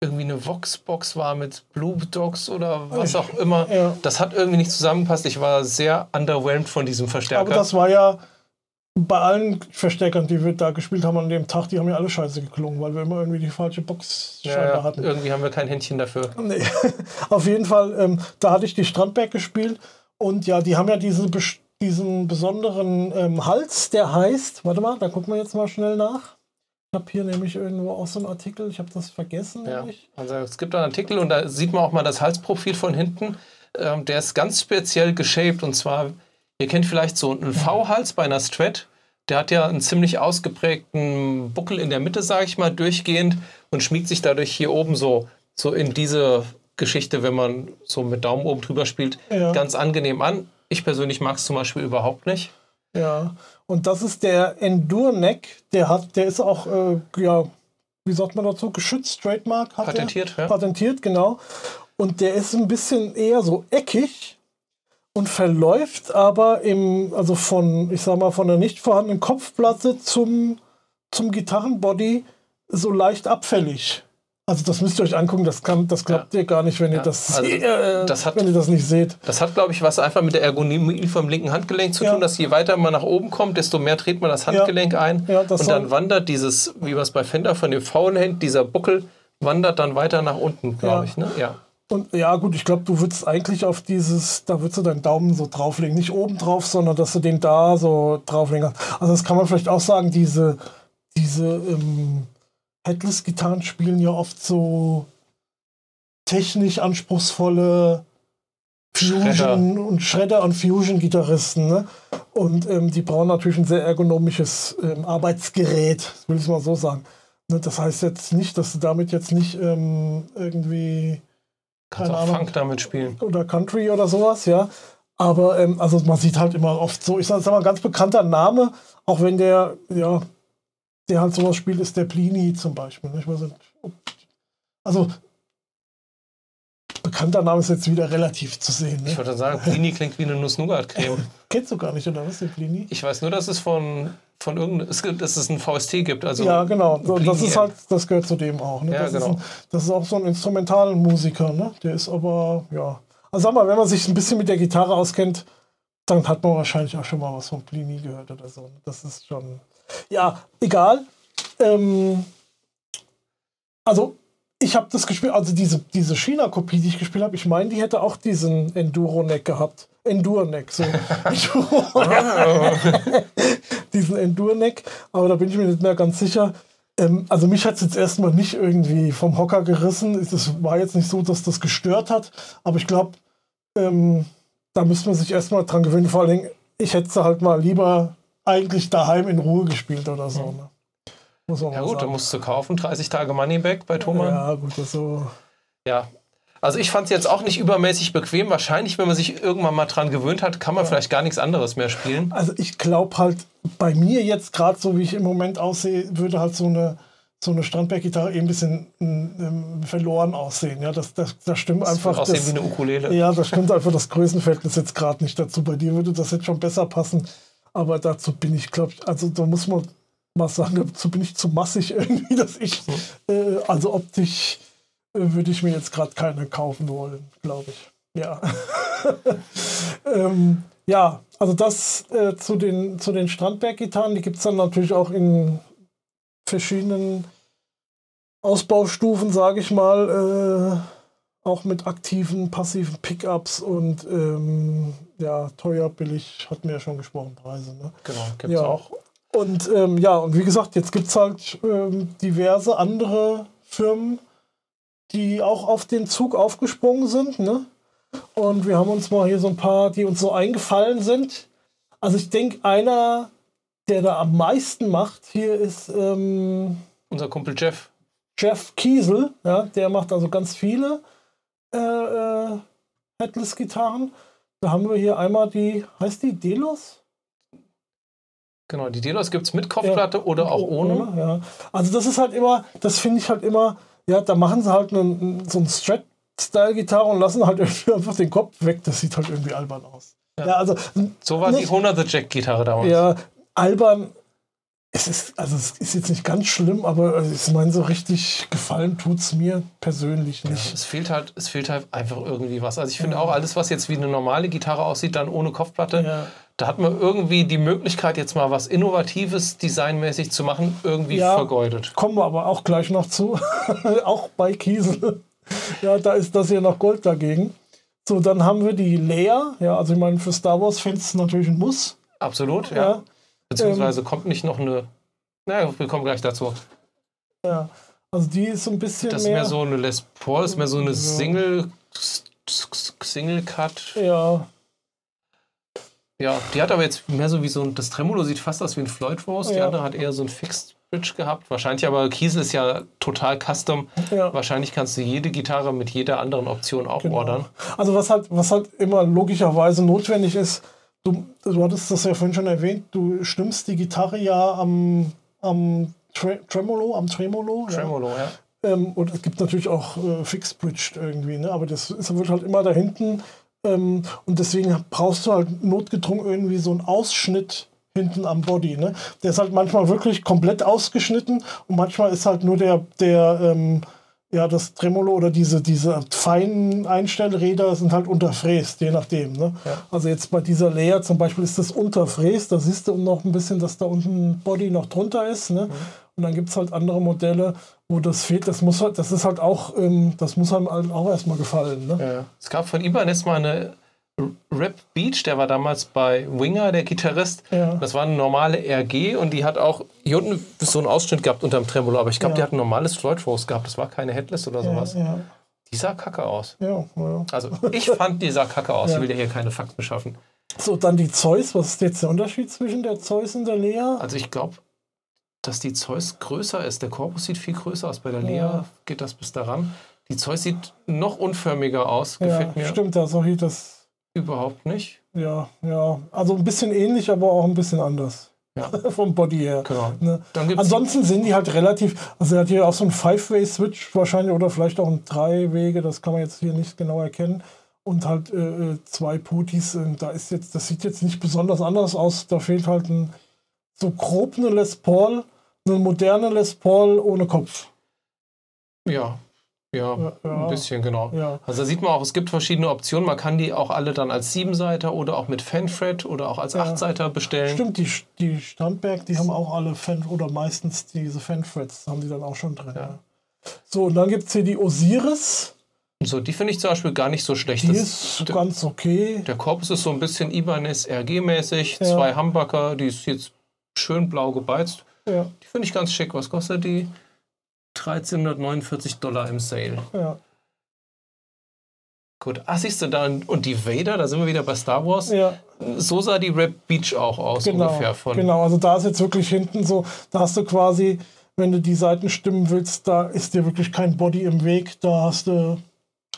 irgendwie eine Vox-Box war mit Blue Dogs oder was auch immer. Ja. Das hat irgendwie nicht zusammengepasst. Ich war sehr underwhelmed von diesem Verstärker. Aber das war ja bei allen Verstärkern, die wir da gespielt haben an dem Tag, die haben ja alle scheiße geklungen, weil wir immer irgendwie die falsche Box ja, scheinbar hatten. irgendwie haben wir kein Händchen dafür. Nee. Auf jeden Fall, ähm, da hatte ich die Strandberg gespielt und ja, die haben ja diesen, bes- diesen besonderen ähm, Hals, der heißt, warte mal, da gucken wir jetzt mal schnell nach. Ich habe hier nämlich irgendwo auch so einen Artikel, ich habe das vergessen. Ja. nämlich. Also es gibt einen Artikel und da sieht man auch mal das Halsprofil von hinten. Ähm, der ist ganz speziell geshaped und zwar, ihr kennt vielleicht so einen V-Hals bei einer Strat. Der hat ja einen ziemlich ausgeprägten Buckel in der Mitte, sage ich mal, durchgehend und schmiegt sich dadurch hier oben so, so in diese Geschichte, wenn man so mit Daumen oben drüber spielt, Ja. ganz angenehm an. Ich persönlich mag es zum Beispiel überhaupt nicht. Ja, und das ist der Endure-Neck, der hat, der ist auch, äh, ja, wie sagt man dazu, geschützt, Trademark hat Patentiert, er. ja. Patentiert, genau. Und der ist ein bisschen eher so eckig und verläuft aber im, also von, ich sag mal, von der nicht vorhandenen Kopfplatte zum, zum Gitarrenbody so leicht abfällig. Also das müsst ihr euch angucken, das, kann, das klappt ihr gar nicht, wenn ihr Ja, das, also äh, das hat- wenn ihr das nicht seht. Das hat, glaube ich, was einfach mit der Ergonomie vom linken Handgelenk zu Ja. tun, dass je weiter man nach oben kommt, desto mehr dreht man das Handgelenk ein. Ja, das und dann wandert dieses, wie es bei Fender von dem faulen Hand, dieser Buckel wandert dann weiter nach unten, glaube Ja. ich. Ne? Ja. Und ja, gut, ich glaube, du würdest eigentlich auf dieses, da würdest du deinen Daumen so drauflegen. Nicht oben drauf, sondern dass du den da so drauflegen kannst. Also das kann man vielleicht auch sagen, diese, diese ähm, Headless-Gitarren spielen ja oft so technisch anspruchsvolle Fusion Shredder. und Shredder und Fusion-Gitarristen. Ne? Und ähm, die brauchen natürlich ein sehr ergonomisches ähm, Arbeitsgerät, will ich mal so sagen. Ne? Das heißt jetzt nicht, dass du damit jetzt nicht ähm, irgendwie Kannst Keine auch Ahnung. Funk damit spielen. oder Country oder sowas, ja. Aber ähm, also man sieht halt immer oft so, ich sag, sag mal, ein ganz bekannter Name, auch wenn der, ja, der halt sowas spielt, ist der Plini zum Beispiel. Ich weiß nicht, also bekannter Name ist jetzt wieder relativ zu sehen. Ich Ne? würde sagen, Plini klingt wie eine Nuss-Nougat-Creme. Kennst du gar nicht, oder was, den Plini? Ich weiß nur, dass es von, von irgendeinem, es gibt, dass es ein VST gibt. Also ja, genau. So, das ist halt, das gehört zu dem auch. Ne? Ja, das, genau. ist ein, das ist auch so ein Instrumentalmusiker, ne? Der ist aber, ja. Also sag mal, wenn man sich ein bisschen mit der Gitarre auskennt, dann hat man wahrscheinlich auch schon mal was von Plini gehört oder so. Das ist schon. Ja, egal. Ähm, also, ich habe das gespielt, also diese, diese China-Kopie, die ich gespielt habe, ich meine, die hätte auch diesen Enduro-Neck gehabt. Enduro-Neck, so. diesen Enduro-Neck, aber da bin ich mir nicht mehr ganz sicher. Ähm, also mich hat es jetzt erstmal nicht irgendwie vom Hocker gerissen. Es war jetzt nicht so, dass das gestört hat, aber ich glaube, ähm, da müsste man sich erstmal dran gewöhnen. Vor allen Dingen, ich hätte sie halt mal lieber eigentlich daheim in Ruhe gespielt oder so. Ne? Muss man Ja gut, dann sagen. musst du kaufen, 30 Tage Moneyback bei Thomann. Ja, gut, das so. Ja. Also ich fand es jetzt auch nicht übermäßig bequem. Wahrscheinlich, wenn man sich irgendwann mal dran gewöhnt hat, kann man vielleicht gar nichts anderes mehr spielen. Also ich glaube halt, bei mir jetzt gerade so wie ich im Moment aussehe, würde halt so eine so eine Strandberg-Gitarre eben ein bisschen ähm, verloren aussehen. Ja, das, das, das stimmt Das einfach. aussehen das- wie eine Ukulele. Ja, das stimmt einfach, das Größenverhältnis jetzt gerade nicht dazu. Bei dir würde das jetzt schon besser passen. Aber dazu bin ich, glaube ich, also da muss man mal sagen, dazu bin ich zu massig irgendwie, dass ich, äh, also optisch äh, würde ich mir jetzt gerade keine kaufen wollen, glaube ich. Ja. ähm, ja, also das äh, zu den, zu den Strandberg-Gitarren, die gibt es dann natürlich auch in verschiedenen Ausbaustufen, sage ich mal, äh, auch mit aktiven, passiven Pickups und ähm, ja, teuer, billig, hatten wir ja schon gesprochen, Preise. Ne? Genau, gibt es Ja. auch. Und ähm, ja, und wie gesagt, jetzt gibt es halt ähm, diverse andere Firmen, die auch auf den Zug aufgesprungen sind. Ne? Und wir haben uns mal hier so ein paar, die uns so eingefallen sind. Also ich denke, einer, der da am meisten macht, hier ist ähm, Unser Kumpel Jeff. Jeff Kiesel. Ja? Der macht also ganz viele äh, äh, Headless-Gitarren. Da haben wir hier einmal die, heißt die Delos? Genau, die Delos gibt es mit Kopfplatte oder auch Oh, ohne. Ja. Also das ist halt immer, das finde ich halt immer, ja, da machen sie halt einen, so ein Strat-Style-Gitarre und lassen halt irgendwie einfach den Kopf weg. Das sieht halt irgendwie albern aus. Ja, also So war die Nicht- 100 Jack-Gitarre damals. ja, albern. Es ist, also es ist jetzt nicht ganz schlimm, aber also ich meine, so richtig gefallen tut es mir persönlich nicht. Es fehlt halt, es fehlt halt einfach irgendwie was. Also ich finde auch alles, was jetzt wie eine normale Gitarre aussieht, dann ohne Kopfplatte, Ja. Da hat man irgendwie die Möglichkeit, jetzt mal was Innovatives designmäßig zu machen, irgendwie Ja. vergeudet. Kommen wir aber auch gleich noch zu. auch bei Kiesel. Ja, da ist das hier noch Gold dagegen. So, dann haben wir die Leia. Ja, also ich meine, für Star Wars-Fans natürlich ein Muss. Absolut, ja. Ja, Beziehungsweise kommt nicht noch eine. Naja, wir kommen gleich dazu. ja. Also die ist so ein bisschen Das ist mehr. mehr so eine Les Paul, ist mehr so eine. Single. Single Cut. ja, Ja, die hat aber jetzt mehr so wie so ein. Das Tremolo sieht fast aus wie ein Floyd Rose. Die Ja. andere hat eher so ein Fixed Bridge gehabt. Wahrscheinlich aber Kiesel ist ja total custom. ja. Wahrscheinlich kannst du jede Gitarre mit jeder anderen Option auch Genau. ordern. Also was halt, was halt immer logischerweise notwendig ist, du, du hattest das ja vorhin schon erwähnt, du stimmst die Gitarre ja am, am Tre Tremolo, am Tremolo. Ja. Tremolo, ja. Ähm, und es gibt natürlich auch äh, Fixed Bridged irgendwie, ne? aber das ist, wird halt immer da hinten. Ähm, und deswegen brauchst du halt notgedrungen irgendwie so einen Ausschnitt hinten am Body. Ne? Der ist halt manchmal wirklich komplett ausgeschnitten und manchmal ist halt nur der, der ähm, ja, das Tremolo oder diese, diese feinen Einstellräder sind halt unterfräst, je nachdem. Ne? Ja. Also jetzt bei dieser Layer zum Beispiel ist das unterfräst, da siehst du noch ein bisschen, dass da unten Body noch drunter ist. Ne? Und dann gibt es halt andere Modelle, wo das fehlt. Das muss halt, das ist halt auch, ähm, das muss einem halt auch erstmal gefallen. Ne? Ja. Es gab von Ibanez mal eine Rap Beach, der war damals bei Winger, der Gitarrist. Ja. Das war eine normale RG und die hat auch hier unten so einen Ausschnitt gehabt unterm Tremolo, aber ich glaube, Ja. die hat ein normales Floyd Rose gehabt. Das war keine Headless oder sowas. Ja, Die sah kacke aus. Also ich fand, die sah kacke aus. Ich will dir hier keine Fakten schaffen. So, dann die Zeus. Was ist jetzt der Unterschied zwischen der Zeus und der Lea? Also ich glaube, dass die Zeus größer ist. Der Korpus sieht viel größer aus. Bei der Ja. Lea geht das bis daran. Die Zeus sieht noch unförmiger aus. Ja, Gefällt mir stimmt, da so hielt das. überhaupt nicht. Ja, ja. Also ein bisschen ähnlich, aber auch ein bisschen anders. Ja. Vom Body her. Genau. Ne? Ansonsten sind die halt relativ, also er hat hier auch so ein Five-Way-Switch wahrscheinlich oder vielleicht auch ein Drei-Wege, das kann man jetzt hier nicht genau erkennen. Und halt äh, äh, zwei Putis, äh, da ist jetzt, das sieht jetzt nicht besonders anders aus. Da fehlt halt ein, so grob eine Les Paul, eine moderne Les Paul ohne Kopf. Ja, ja, Ja, ja. ein bisschen, genau. Ja, Also da sieht man auch, es gibt verschiedene Optionen. Man kann die auch alle dann als Siebenseiter oder auch mit Fanfret oder auch als. Achtseiter bestellen. stimmt, die, die Standberg, die haben auch alle Fan oder meistens diese Fanfrets, haben die dann auch schon drin. So, und dann gibt es hier die Osiris, So, die finde ich zum Beispiel gar nicht so schlecht. die Das- ist ganz okay. der Korpus ist so ein bisschen Ibanez RG-mäßig. Zwei Humbucker, die ist jetzt schön blau gebeizt. Ja, Die finde ich ganz schick. Was kostet die? 1349 Dollar im Sale. ja, Gut, ah, siehst du da, und die Vader, da sind wir wieder bei Star Wars. ja. So sah die Rap Beach auch aus, Genau, ungefähr von. genau, also da ist jetzt wirklich hinten so, da hast du quasi, wenn du die Seiten stimmen willst, da ist dir wirklich kein Body im Weg, da hast du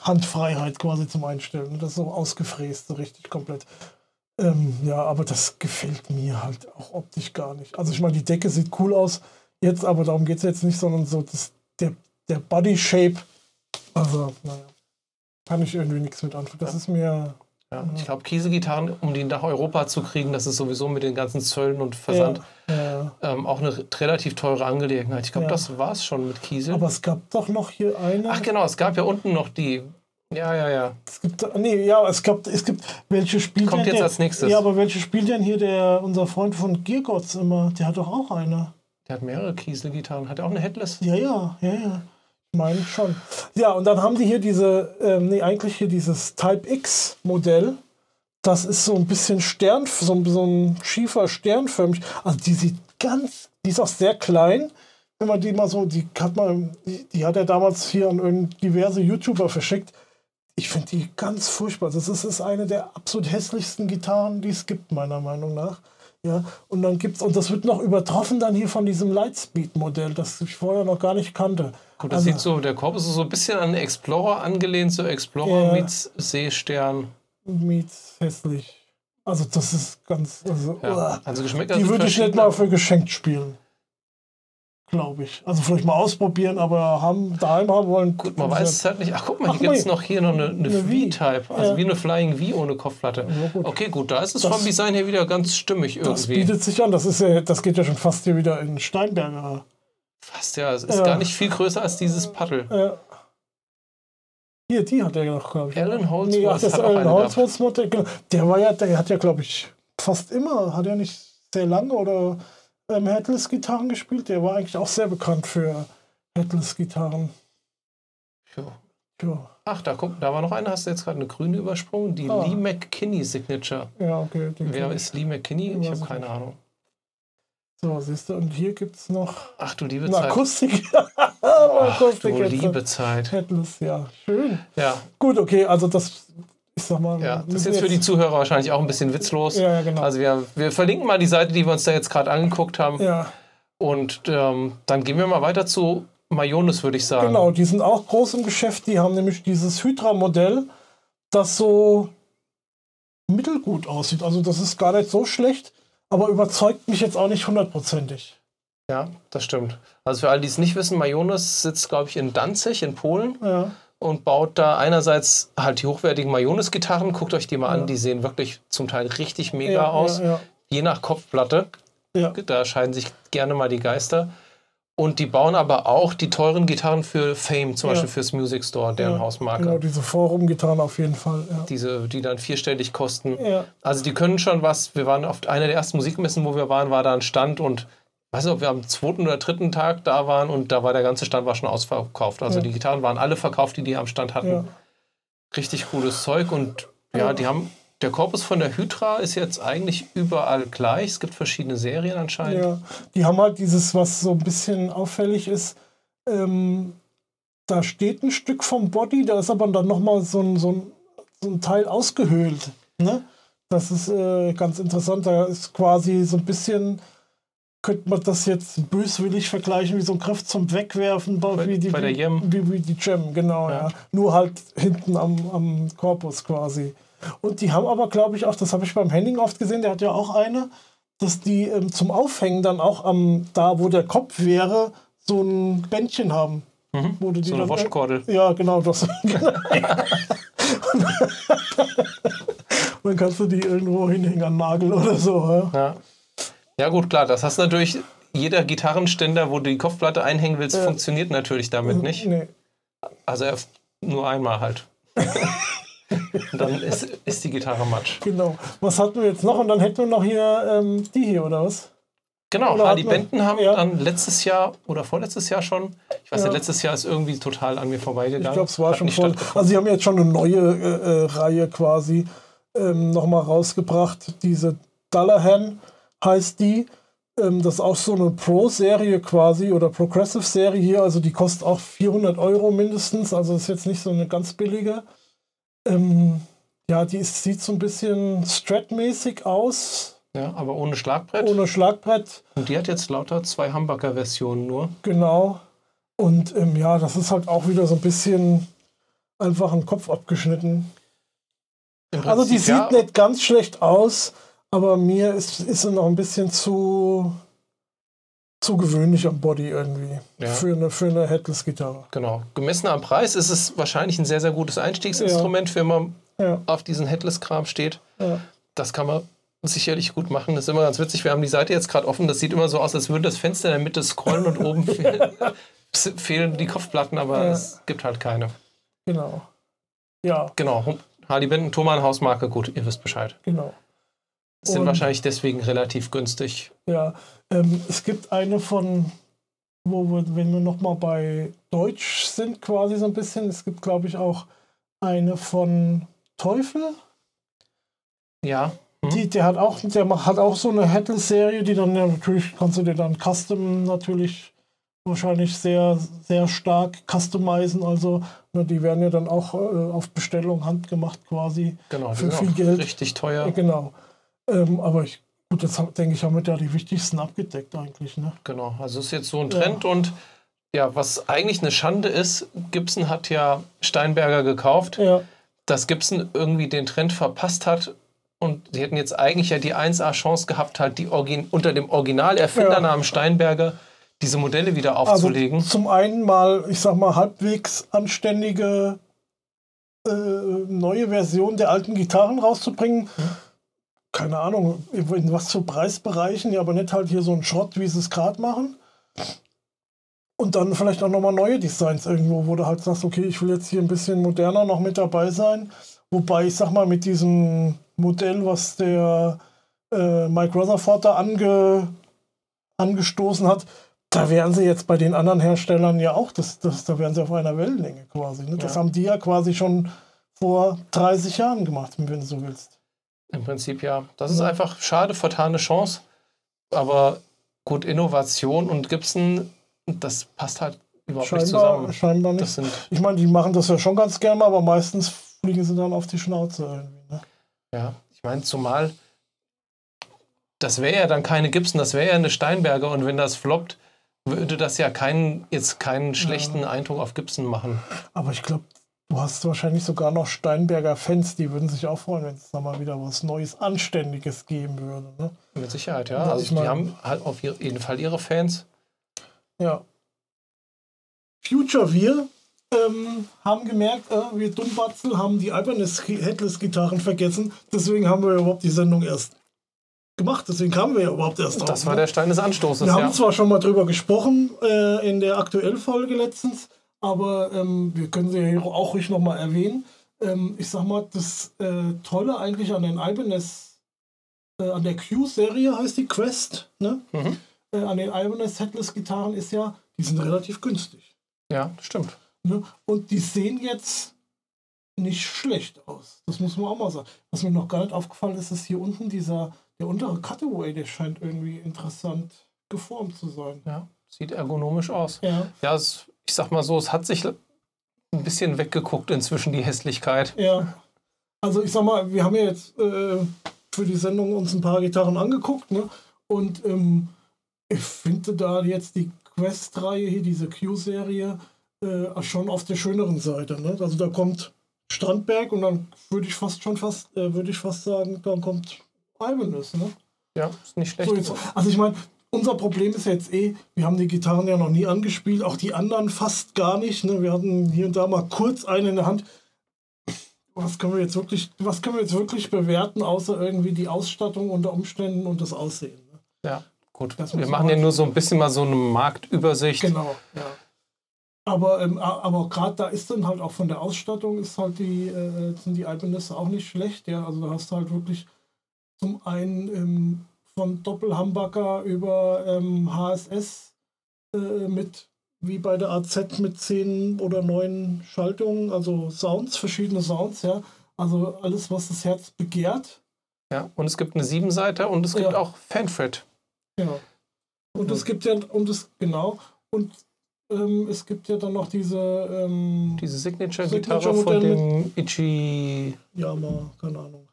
Handfreiheit quasi zum Einstellen. Das ist so ausgefräst, so richtig komplett. Ähm, ja, aber das gefällt mir halt auch optisch gar nicht. Also ich meine, die Decke sieht cool aus jetzt, aber darum geht es jetzt nicht, sondern so das, der, der Body Shape, also naja, kann ich irgendwie nichts mit anfangen. Das ist mir, Ja, ich glaube, Kieselgitarren, um die nach Europa zu kriegen, das ist sowieso mit den ganzen Zöllen und Versand Ja, ja. ähm, auch eine relativ teure Angelegenheit. Ich glaube, Ja. das war es schon mit Kiesel. Aber es gab doch noch hier eine. Ach genau, es gab ja unten noch die. Ja, ja, ja. Es gibt, nee, ja, es gab, es gibt, welche spielt Kommt jetzt der, als nächstes. Ja, aber welche spielt denn hier der, unser Freund von Geargods immer? Der hat doch auch eine. Der hat mehrere Kieselgitarren. Hat er auch eine Headless? Ja, ja, ja, ja. Ich meine schon. Ja, und dann haben die hier diese, ähm, nee, eigentlich hier dieses Type X Modell. Das ist so ein bisschen Stern, so, ein- so ein schiefer Sternförmig. Also die sieht ganz, die ist auch sehr klein. Wenn man die mal so, die hat man, die, die hat er damals hier an diverse YouTuber verschickt. Ich finde die ganz furchtbar. Das ist, ist eine der absolut hässlichsten Gitarren, die es gibt, meiner Meinung nach. Ja, und dann gibt's, und das wird noch übertroffen dann hier von diesem Lightspeed-Modell, das ich vorher noch gar nicht kannte. Gut, das Also- sieht so, der Korpus ist so ein bisschen an Explorer angelehnt, so Explorer Ja. meets Seestern. Meets hässlich. Also das ist ganz. Also, Ja. Also Geschmäcker die würde ich nicht mal für geschenkt spielen. Glaube ich. Also vielleicht mal ausprobieren, aber haben, daheim haben wollen. Gut, man weiß es halt nicht. Ach, guck mal, Ach, hier gibt es noch hier noch eine, eine, Eine. V-Type. Also Ja. wie eine Flying V ohne Kopfplatte. Ja, gut. Okay, gut, da ist es Das- vom Design her wieder ganz stimmig Das irgendwie. bietet sich an. Das, ist ja, das geht ja schon fast hier wieder in Steinberger. Fast ja, es ist Ja. gar nicht viel größer als dieses Paddel. Äh, hier, die hat er noch, glaube ich. Alan Holdsworth Nee, ach, das hat Alan Holdsworth Modell. genau. Der war ja, der hat ja, glaube ich, fast immer, hat er nicht sehr lange oder ähm, Headless-Gitarren gespielt. Der war eigentlich auch sehr bekannt für Headless-Gitarren. Jo. Ja, Ach, da guck, da war noch eine, hast du jetzt gerade eine grüne übersprungen? Die Ah. Lee McKinney Signature. ja okay. Wer ist Lee McKinney? Ich habe keine. Ahnung. So, siehst du, und hier gibt es noch Ach du liebe Zeit. Akustik. Ach Akustik du liebe Zeit. Headless, ja. Schön. Ja, Gut, okay, also das, ich sag mal. ja. Das ist jetzt für die Zuhörer wahrscheinlich auch ein bisschen witzlos. Ja, genau. Also wir, wir verlinken mal die Seite, die wir uns da jetzt gerade angeguckt haben. ja, Und ähm, dann gehen wir mal weiter zu Mayones, würde ich sagen. genau, die sind auch groß im Geschäft. Die haben nämlich dieses Hydra-Modell, das so mittelgut aussieht. Also das ist gar nicht so schlecht, aber überzeugt mich jetzt auch nicht hundertprozentig. Ja, das stimmt. Also für alle, die es nicht wissen, Mayones sitzt, glaube ich, in Danzig, in Polen Ja, und baut da einerseits halt die hochwertigen Mayones-Gitarren. Guckt euch die mal Ja. an, die sehen wirklich zum Teil richtig mega ja, aus. Ja, Je nach Kopfplatte. Da scheiden sich gerne mal die Geister. Und die bauen aber auch die teuren Gitarren für Fame, zum. Beispiel fürs Music Store, deren. Hausmarke. Genau, diese Forum-Gitarren auf jeden Fall. Diese, die dann vierstellig kosten. Also die können schon was. Wir waren auf einer der ersten Musikmessen, wo wir waren, war da ein Stand und weiß nicht, ob wir am zweiten oder dritten Tag da waren und da war der ganze Stand war schon ausverkauft. Also Ja. die Gitarren waren alle verkauft, die die am Stand hatten. ja. Richtig cooles Zeug und ja, die haben. Der Korpus von der Hydra ist jetzt eigentlich überall gleich. Es gibt verschiedene Serien anscheinend. Ja, die haben halt dieses, was so ein bisschen auffällig ist. Ähm, da steht ein Stück vom Body, da ist aber dann nochmal so ein, so, ein, so ein Teil ausgehöhlt. Ne? Das ist äh, ganz interessant. Da ist quasi so ein bisschen, könnte man das jetzt böswillig vergleichen, wie so ein Griff zum Wegwerfen. Bei- wie die, bei der Jem. Wie, wie die Gem, genau. Ja. Ja. Nur halt hinten am, am Korpus quasi. Und die haben aber, glaube ich, auch, das habe ich beim Henning oft gesehen, der hat ja auch eine, dass die ähm, zum Aufhängen dann auch am, da wo der Kopf wäre, so ein Bändchen haben. Mhm. Wo du die So eine dann- Waschkordel. Ja, genau, das. Und dann kannst du die irgendwo hinhängen an Nagel oder so. Ja? Ja. Ja, gut, klar. Das hast natürlich. Jeder Gitarrenständer, wo du die Kopfplatte einhängen willst, Ja. funktioniert natürlich damit nicht. Nee. Also nur einmal halt. Dann ist, ist die Gitarre matsch. Genau. Was hatten wir jetzt noch? Und dann hätten wir noch hier ähm, die hier, oder was? Genau, Oder Harley Benton haben ja. dann letztes Jahr oder vorletztes Jahr schon, ich weiß Ja. nicht, letztes Jahr ist irgendwie total an mir vorbeigegangen. Ich glaube, es war Hat schon voll. Also, sie haben jetzt schon eine neue äh, äh, Reihe quasi ähm, nochmal rausgebracht. Diese Dullahan heißt die. Ähm, das ist auch so eine Pro-Serie quasi oder Progressive-Serie hier. Also, die kostet auch 400 Euro mindestens. Also, ist jetzt nicht so eine ganz billige. Ähm, ja, die ist, sieht so ein bisschen Strat-mäßig aus. Ja, aber ohne Schlagbrett. Ohne Schlagbrett. Und die hat jetzt lauter zwei Humbucker-Versionen nur. Genau. Und ähm, ja, das ist halt auch wieder so ein bisschen einfach ein Kopf abgeschnitten. Im Also die Prinzip, sieht ja, nicht ganz schlecht aus, aber mir ist, ist sie noch ein bisschen zu, zu gewöhnlich am Body irgendwie. Ja. Für eine, für eine Headless-Gitarre. Genau. Gemessen am Preis ist es wahrscheinlich ein sehr, sehr gutes Einstiegsinstrument für, immer, Ja. auf diesen Headless-Kram steht. Ja. Das kann man sicherlich gut machen. Das ist immer ganz witzig. Wir haben die Seite jetzt gerade offen. Das sieht immer so aus, als würde das Fenster in der Mitte scrollen und oben fehlen, fehlen die Kopfplatten, aber Ja. es gibt halt keine. Genau. Ja, Genau. Harley Benton, Thomann, Hausmarke, gut, ihr wisst Bescheid. genau. Sind Und- wahrscheinlich deswegen relativ günstig. Ja, ähm, es gibt eine von, wo wir, wenn wir nochmal bei Deutsch sind, quasi so ein bisschen, es gibt, glaube ich, auch eine von Teufel. Ja. Mhm. Die, der hat auch, der hat auch so eine Headless-Serie, die dann ja natürlich, kannst du dir dann custom natürlich wahrscheinlich sehr, sehr stark customizen. Also ne, die werden ja dann auch äh, auf Bestellung handgemacht quasi. Genau, Für viel Geld. richtig teuer. Genau. Ähm, aber ich, gut, jetzt hab- denke ich, haben wir da die wichtigsten abgedeckt eigentlich. Ne? Genau, also ist jetzt so ein Trend und ja, was eigentlich eine Schande ist, Gibson hat ja Steinberger gekauft, Ja, dass Gibson irgendwie den Trend verpasst hat und sie hätten jetzt eigentlich ja die 1A-Chance gehabt, halt die Origin unter dem Originalerfindernamen Steinberger diese Modelle wieder also aufzulegen. zum einen mal, ich sag mal, halbwegs anständige äh, neue Version der alten Gitarren rauszubringen. Keine Ahnung, in was für Preisbereichen, ja, aber nicht halt hier so ein Schrott, wie sie es gerade machen. Und dann vielleicht auch nochmal neue Designs irgendwo, wo du halt sagst, okay, ich will jetzt hier ein bisschen moderner noch mit dabei sein. Wobei, ich sag mal, mit diesem Modell, was der äh, Mike Rutherford da ange, angestoßen hat, da wären sie jetzt bei den anderen Herstellern ja auch, das, das, da wären sie auf einer Wellenlänge quasi. Ne? Das Ja. haben die ja quasi schon vor 30 Jahren gemacht, wenn du so willst. Im Prinzip ja. Das ist einfach schade, vertane Chance. Aber gut, Innovation und Gibson, das passt halt überhaupt nicht Scheinbar, zusammen. scheinbar nicht. Ich meine, die machen das ja schon ganz gerne, aber meistens fliegen sie dann auf die Schnauze irgendwie. Ne? Ja, ich meine, zumal das wäre ja dann keine Gibson, das wäre ja eine Steinberger und wenn das floppt, würde das ja keinen, jetzt keinen schlechten Eindruck auf Gibson machen. Aber ich glaube, du hast wahrscheinlich sogar noch Steinberger Fans, die würden sich auch freuen, wenn es da mal wieder was Neues, Anständiges geben würde. Ne? Mit Sicherheit, ja. Ja, Also ich die mein- haben halt auf jeden Fall ihre Fans. Ja. Future wir ähm, haben gemerkt, äh, wir Dummbatzel haben die Ibanez Headless-Gitarren vergessen. Deswegen haben wir überhaupt die Sendung erst gemacht. Deswegen kamen wir ja überhaupt erst drauf. Das war ne? der Stein des Anstoßes, Wir haben ja. zwar schon mal drüber gesprochen äh, in der aktuellen Folge letztens, aber ähm, wir können sie ja auch ruhig nochmal erwähnen. Ähm, ich sag mal, das äh, Tolle eigentlich an den Ibanez, äh, an der Q-Serie heißt die Quest, ne? Mhm. Äh, an den Ibanez Headless-Gitarren ist ja, die sind relativ günstig. Ja, stimmt. Ne? Und die sehen jetzt nicht schlecht aus. Das muss man auch mal sagen. Was mir noch gar nicht aufgefallen ist, ist hier unten dieser, der untere Cutaway, der scheint irgendwie interessant geformt zu sein. Ja, sieht ergonomisch aus. Ja, Ja, es, ich sag mal so, es hat sich ein bisschen weggeguckt inzwischen, die Hässlichkeit. ja. Also ich sag mal, wir haben ja jetzt äh, für die Sendung uns ein paar Gitarren angeguckt, ne? Und ähm, ich finde da jetzt die Quest-Reihe hier, diese Q-Serie, äh, schon auf der schöneren Seite. Ne? Also da kommt Strandberg und dann würde ich fast schon fast, äh, würde ich fast sagen, dann kommt Ibanez, ne? Ja, ist nicht schlecht. So jetzt, also ich meine, unser Problem ist jetzt eh, wir haben die Gitarren ja noch nie angespielt, auch die anderen fast gar nicht. Ne? Wir hatten hier und da mal kurz eine in der Hand. Was können wir jetzt wirklich, was können wir jetzt wirklich bewerten, außer irgendwie die Ausstattung unter Umständen und das Aussehen? Ne? Ja, gut. Das Wir machen ja nur so ein bisschen mal so eine Marktübersicht. Genau, ja. Aber, ähm, aber gerade da ist dann halt auch von der Ausstattung ist halt die, äh, sind die Ibanez auch nicht schlecht, ja. Also da hast du halt wirklich zum einen ähm, von Doppelhamburger über ähm, HSS äh, mit wie bei der AZ mit zehn oder neun Schaltungen, also Sounds, verschiedene Sounds, ja. Also alles, was das Herz begehrt. Ja, und es gibt eine Siebenseiter und es gibt Ja. auch Fanfred. Genau. Und es gibt ja, und es, genau, und ähm, es gibt ja dann noch diese, ähm, Diese Signature-Gitarre Signature-Modell von dem Ichi, ja, mal, keine Ahnung.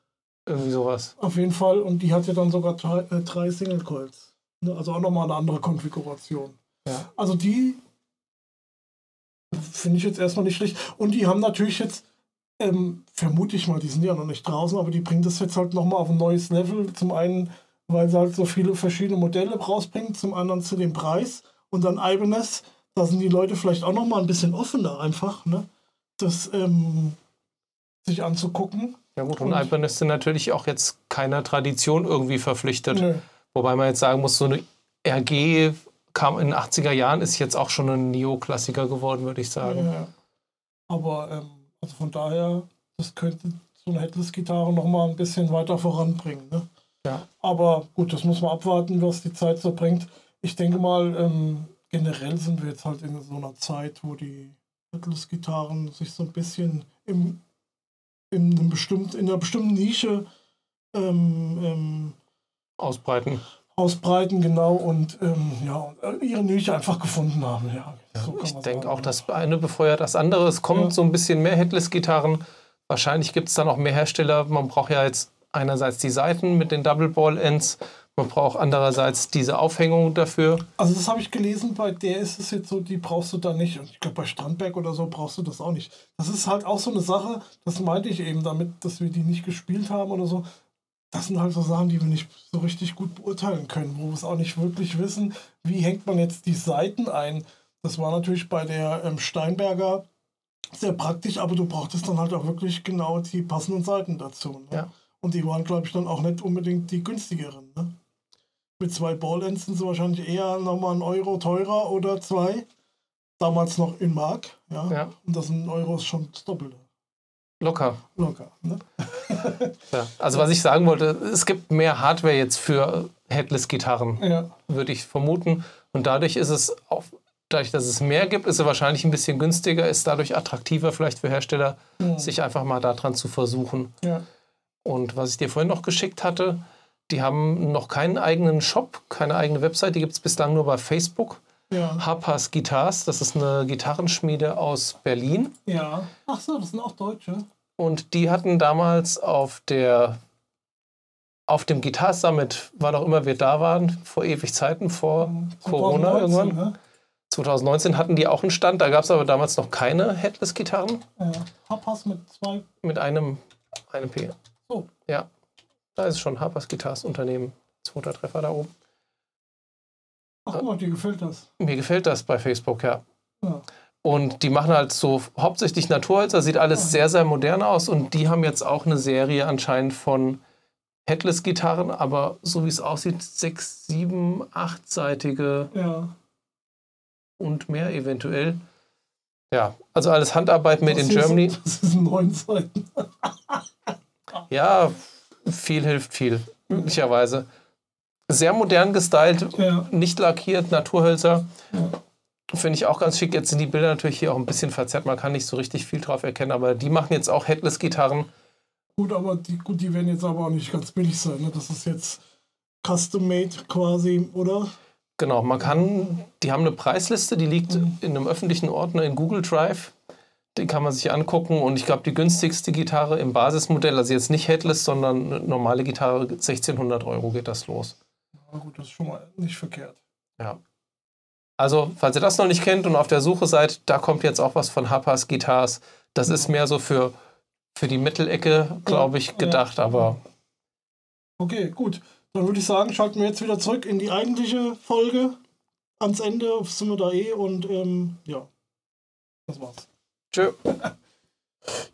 Irgendwie sowas. Auf jeden Fall, und die hat ja dann sogar drei, äh, drei Single Coils. Ne? Also auch nochmal eine andere Konfiguration. Ja. Also die finde ich jetzt erstmal nicht schlecht. Und die haben natürlich jetzt, ähm, vermute ich mal, die sind ja noch nicht draußen, aber die bringen das jetzt halt nochmal auf ein neues Level. Zum einen, weil sie halt so viele verschiedene Modelle rausbringen, zum anderen zu dem Preis. Und dann Ibanez, da sind die Leute vielleicht auch nochmal ein bisschen offener einfach, ne? Das, ähm, sich anzugucken. Ja gut, und, und Ibanez sind natürlich auch jetzt keiner Tradition irgendwie verpflichtet. Nö. Wobei man jetzt sagen muss, so eine RG kam in den 80er Jahren, ist jetzt auch schon ein Neoklassiker geworden, würde ich sagen. Ja. Aber ähm, also von daher, das könnte so eine Headless-Gitarre nochmal ein bisschen weiter voranbringen. Ne? Ja. Aber gut, das muss man abwarten, was die Zeit so bringt. Ich denke mal, ähm, generell sind wir jetzt halt in so einer Zeit, wo die Headless-Gitarren sich so ein bisschen im, in, einem bestimmt, in einer bestimmten Nische ähm, ähm, ausbreiten. Ausbreiten, genau, und ähm, ja, ihre Nische einfach gefunden haben. Ja, so ich denke auch, das eine befeuert das andere. Es kommt ja. so ein bisschen mehr Headless-Gitarren. Wahrscheinlich gibt es da noch mehr Hersteller. Man braucht ja jetzt einerseits die Seiten mit den Double Ball Ends. Man braucht andererseits diese Aufhängung dafür. Also das habe ich gelesen, bei der ist es jetzt so, die brauchst du da nicht. Und ich glaube, bei Strandberg oder so brauchst du das auch nicht. Das ist halt auch so eine Sache, das meinte ich eben damit, dass wir die nicht gespielt haben oder so. Das sind halt so Sachen, die wir nicht so richtig gut beurteilen können, wo wir es auch nicht wirklich wissen, wie hängt man jetzt die Seiten ein. Das war natürlich bei der ähm, Steinberger sehr praktisch, aber du brauchtest dann halt auch wirklich genau die passenden Seiten dazu. Ne? Ja. Und die waren, glaube ich, dann auch nicht unbedingt die günstigeren. Ne? Mit zwei Ballends sind sie wahrscheinlich eher nochmal einen Euro teurer oder zwei. Damals noch in Mark. Ja. ja. Und das sind Euros schon das Doppelte. Locker. Locker. Ne? ja. Also was ich sagen wollte, es gibt mehr Hardware jetzt für Headless-Gitarren, ja. würde ich vermuten. Und dadurch ist es auch, dadurch, dass es mehr gibt, ist es wahrscheinlich ein bisschen günstiger, ist dadurch attraktiver vielleicht für Hersteller, mhm. sich einfach mal daran zu versuchen. Ja. Und was ich dir vorhin noch geschickt hatte, die haben noch keinen eigenen Shop, keine eigene Website, die gibt es bislang nur bei Facebook. Ja. Harpas Guitars, das ist eine Gitarrenschmiede aus Berlin. Ja. Ach so, das sind auch Deutsche. Und die hatten damals auf der auf dem Guitar Summit, wann auch immer wir da waren, vor ewig Zeiten, vor 2019, Corona irgendwann. Ne? 2019 hatten die auch einen Stand, da gab es aber damals noch keine Headless-Gitarren. Ja. Harpas mit zwei. Mit einem, einem P. So. Ja. Da ist schon Harpers Guitars Unternehmen. Zweiter Treffer da oben. Ach guck mal, dir gefällt das. Mir gefällt das bei Facebook, ja. ja. Und die machen halt so hauptsächlich Naturhölzer, sieht alles ja. sehr, sehr modern aus. Und die haben jetzt auch eine Serie anscheinend von Headless-Gitarren, aber so wie es aussieht, sechs, sieben, achtseitige ja. und mehr eventuell. Ja, also alles Handarbeit made in Germany. Das ist neun Seiten. ja, viel hilft viel, möglicherweise. Sehr modern gestylt, ja. nicht lackiert, Naturhölzer. Ja. Finde ich auch ganz schick. Jetzt sind die Bilder natürlich hier auch ein bisschen verzerrt. Man kann nicht so richtig viel drauf erkennen, aber die machen jetzt auch Headless-Gitarren. Gut, aber die, gut, die werden jetzt aber auch nicht ganz billig sein. Ne? Das ist jetzt custom-made quasi, oder? Genau, man kann, die haben eine Preisliste, die liegt mhm. in einem öffentlichen Ordner in Google Drive. Den kann man sich angucken und ich glaube, die günstigste Gitarre im Basismodell, also jetzt nicht Headless, sondern eine normale Gitarre, 1600 Euro geht das los. Na gut, das ist schon mal nicht verkehrt. Ja. Also, falls ihr das noch nicht kennt und auf der Suche seid, da kommt jetzt auch was von Harpas Guitars. Das ist mehr so für, für die Mittelecke, glaube ich, gedacht, ja. aber. Okay, gut. Dann würde ich sagen, schalten wir jetzt wieder zurück in die eigentliche Folge. Ans Ende sind wir da eh und ähm, ja, das war's. Tschö.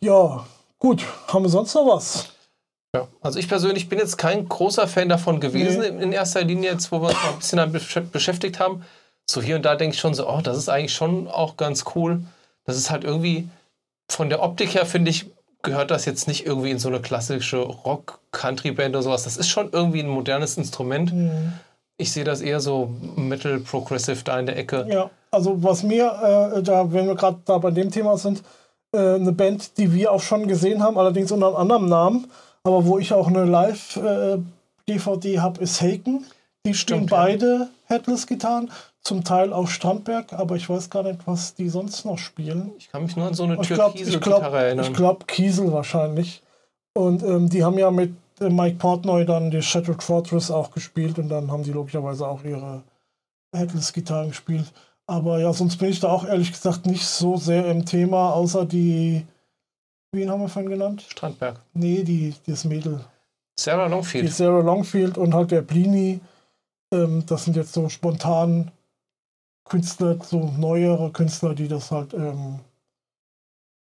Ja, gut. Haben wir sonst noch was? Ja, also ich persönlich bin jetzt kein großer Fan davon gewesen, nee. in erster Linie, jetzt wo wir uns ein bisschen damit beschäftigt haben. So hier und da denke ich schon so, oh, das ist eigentlich schon auch ganz cool. Das ist halt irgendwie, von der Optik her finde ich, gehört das jetzt nicht irgendwie in so eine klassische Rock-Country-Band oder sowas. Das ist schon irgendwie ein modernes Instrument. Mhm. Ich sehe das eher so mittel-progressive da in der Ecke. Ja, also was mir, äh, da, wenn wir gerade da bei dem Thema sind, äh, eine Band, die wir auch schon gesehen haben, allerdings unter einem anderen Namen, aber wo ich auch eine Live-DVD äh, habe, ist Haken. Die spielen beide Headless-Gitarren, zum Teil auch Strandberg, aber ich weiß gar nicht, was die sonst noch spielen. Ich kann mich nur an so eine Türkise-Gitarre erinnern. Ich glaube, Kiesel wahrscheinlich. Und ähm, die haben ja mit äh, Mike Portnoy dann die Shattered Fortress auch gespielt und dann haben die logischerweise auch ihre Headless-Gitarren gespielt. Aber ja, sonst bin ich da auch ehrlich gesagt nicht so sehr im Thema, außer die. Wen haben wir vorhin genannt? Strandberg. Nee, die, das Mädel. Sarah Longfield. Die Sarah Longfield und halt der Plini. Ähm, das sind jetzt so spontan Künstler, so neuere Künstler, die das halt ähm,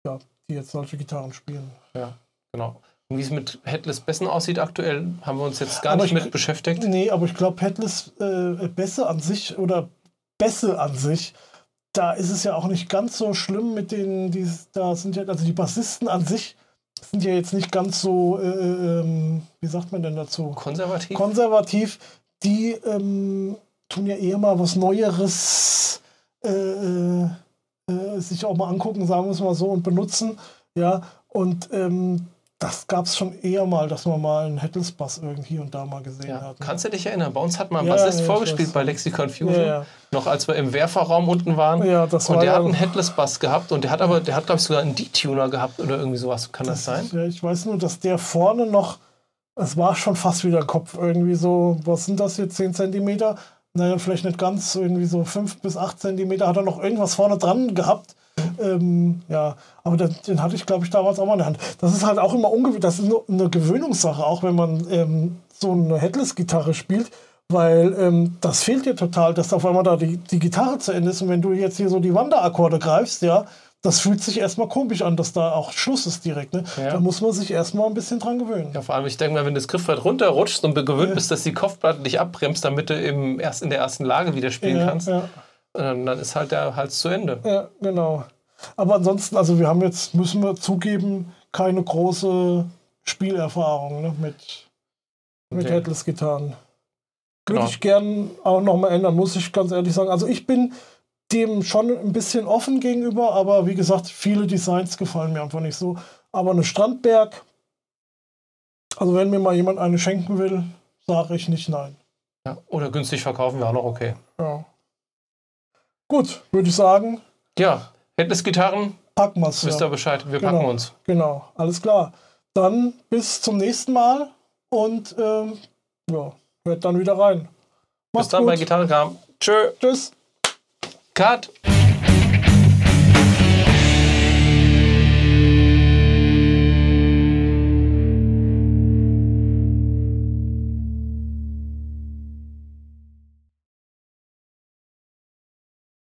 ja, die jetzt solche Gitarren spielen. Ja, genau. Und wie es mit Headless Bessen aussieht aktuell, haben wir uns jetzt gar Aber nicht ich- mit beschäftigt. Nee, aber ich glaube, Headless äh, Bässe an sich oder Bässe an sich, da ist es ja auch nicht ganz so schlimm mit den, die da sind ja, also die Bassisten an sich sind ja jetzt nicht ganz so, äh, ähm, wie sagt man denn dazu? Konservativ? konservativ, die ähm, tun ja eher mal was Neueres äh, äh, äh, sich auch mal angucken, sagen wir es mal so, und benutzen. Ja, und ähm, das gab es schon eher mal, dass man mal einen Headless Bass irgendwie und da mal gesehen ja. hat. ne? Kannst du dich erinnern? Bei uns hat mal ein Ja, Bassist ja, vorgespielt bei Lexicon Fusion, noch als wir im Werferraum unten waren. Ja, das und war der hat einen Headless Bass gehabt und der hat aber, der hat glaube ich sogar einen D-Tuner gehabt oder irgendwie sowas. Kann das, sein? Ja, ich weiß nur, dass der vorne noch, es war schon fast wieder Kopf, irgendwie so, was sind das jetzt, 10 Zentimeter? Naja, vielleicht nicht ganz, irgendwie so 5 bis 8 Zentimeter hat er noch irgendwas vorne dran gehabt. Ähm, ja, aber den, den hatte ich, glaube ich, damals auch mal in der Hand. Das ist halt auch immer ungewöhnlich, das ist nur eine Gewöhnungssache, auch wenn man ähm, so eine Headless-Gitarre spielt, weil ähm, das fehlt dir total, dass auf einmal da die, die Gitarre zu Ende ist und wenn du jetzt hier so die Wanderakkorde greifst, ja, das fühlt sich erstmal komisch an, dass da auch Schluss ist direkt. Ne? Ja. Da muss man sich erstmal ein bisschen dran gewöhnen. Ja, vor allem, ich denke mal, wenn das Griffbrett runterrutschst und gewöhnt bist, dass die Kopfplatte dich abbremst, damit du im erst in der ersten Lage wieder spielen Ja, kannst, ja, äh, dann ist halt der Hals zu Ende. ja, genau. Aber ansonsten, also wir haben jetzt, müssen wir zugeben, keine große Spielerfahrung ne, mit, mit Okay. Headless-Gitarren. Genau. Würde ich gern auch nochmal ändern, muss ich ganz ehrlich sagen. Also ich bin dem schon ein bisschen offen gegenüber, aber wie gesagt, viele Designs gefallen mir einfach nicht so. Aber eine Strandberg, also wenn mir mal jemand eine schenken will, sage ich nicht nein. Ja. Oder günstig verkaufen wäre auch noch okay. Ja. Gut, würde ich sagen, Ja, Headless-Gitarren, packen wir es. wisst Ja. ihr Bescheid, wir Genau. packen uns. Genau, alles klar. Dann bis zum nächsten Mal und ähm, ja, hört dann wieder rein. Bis dann bei Gitarre kam. Tschö, Tschüss. Cut.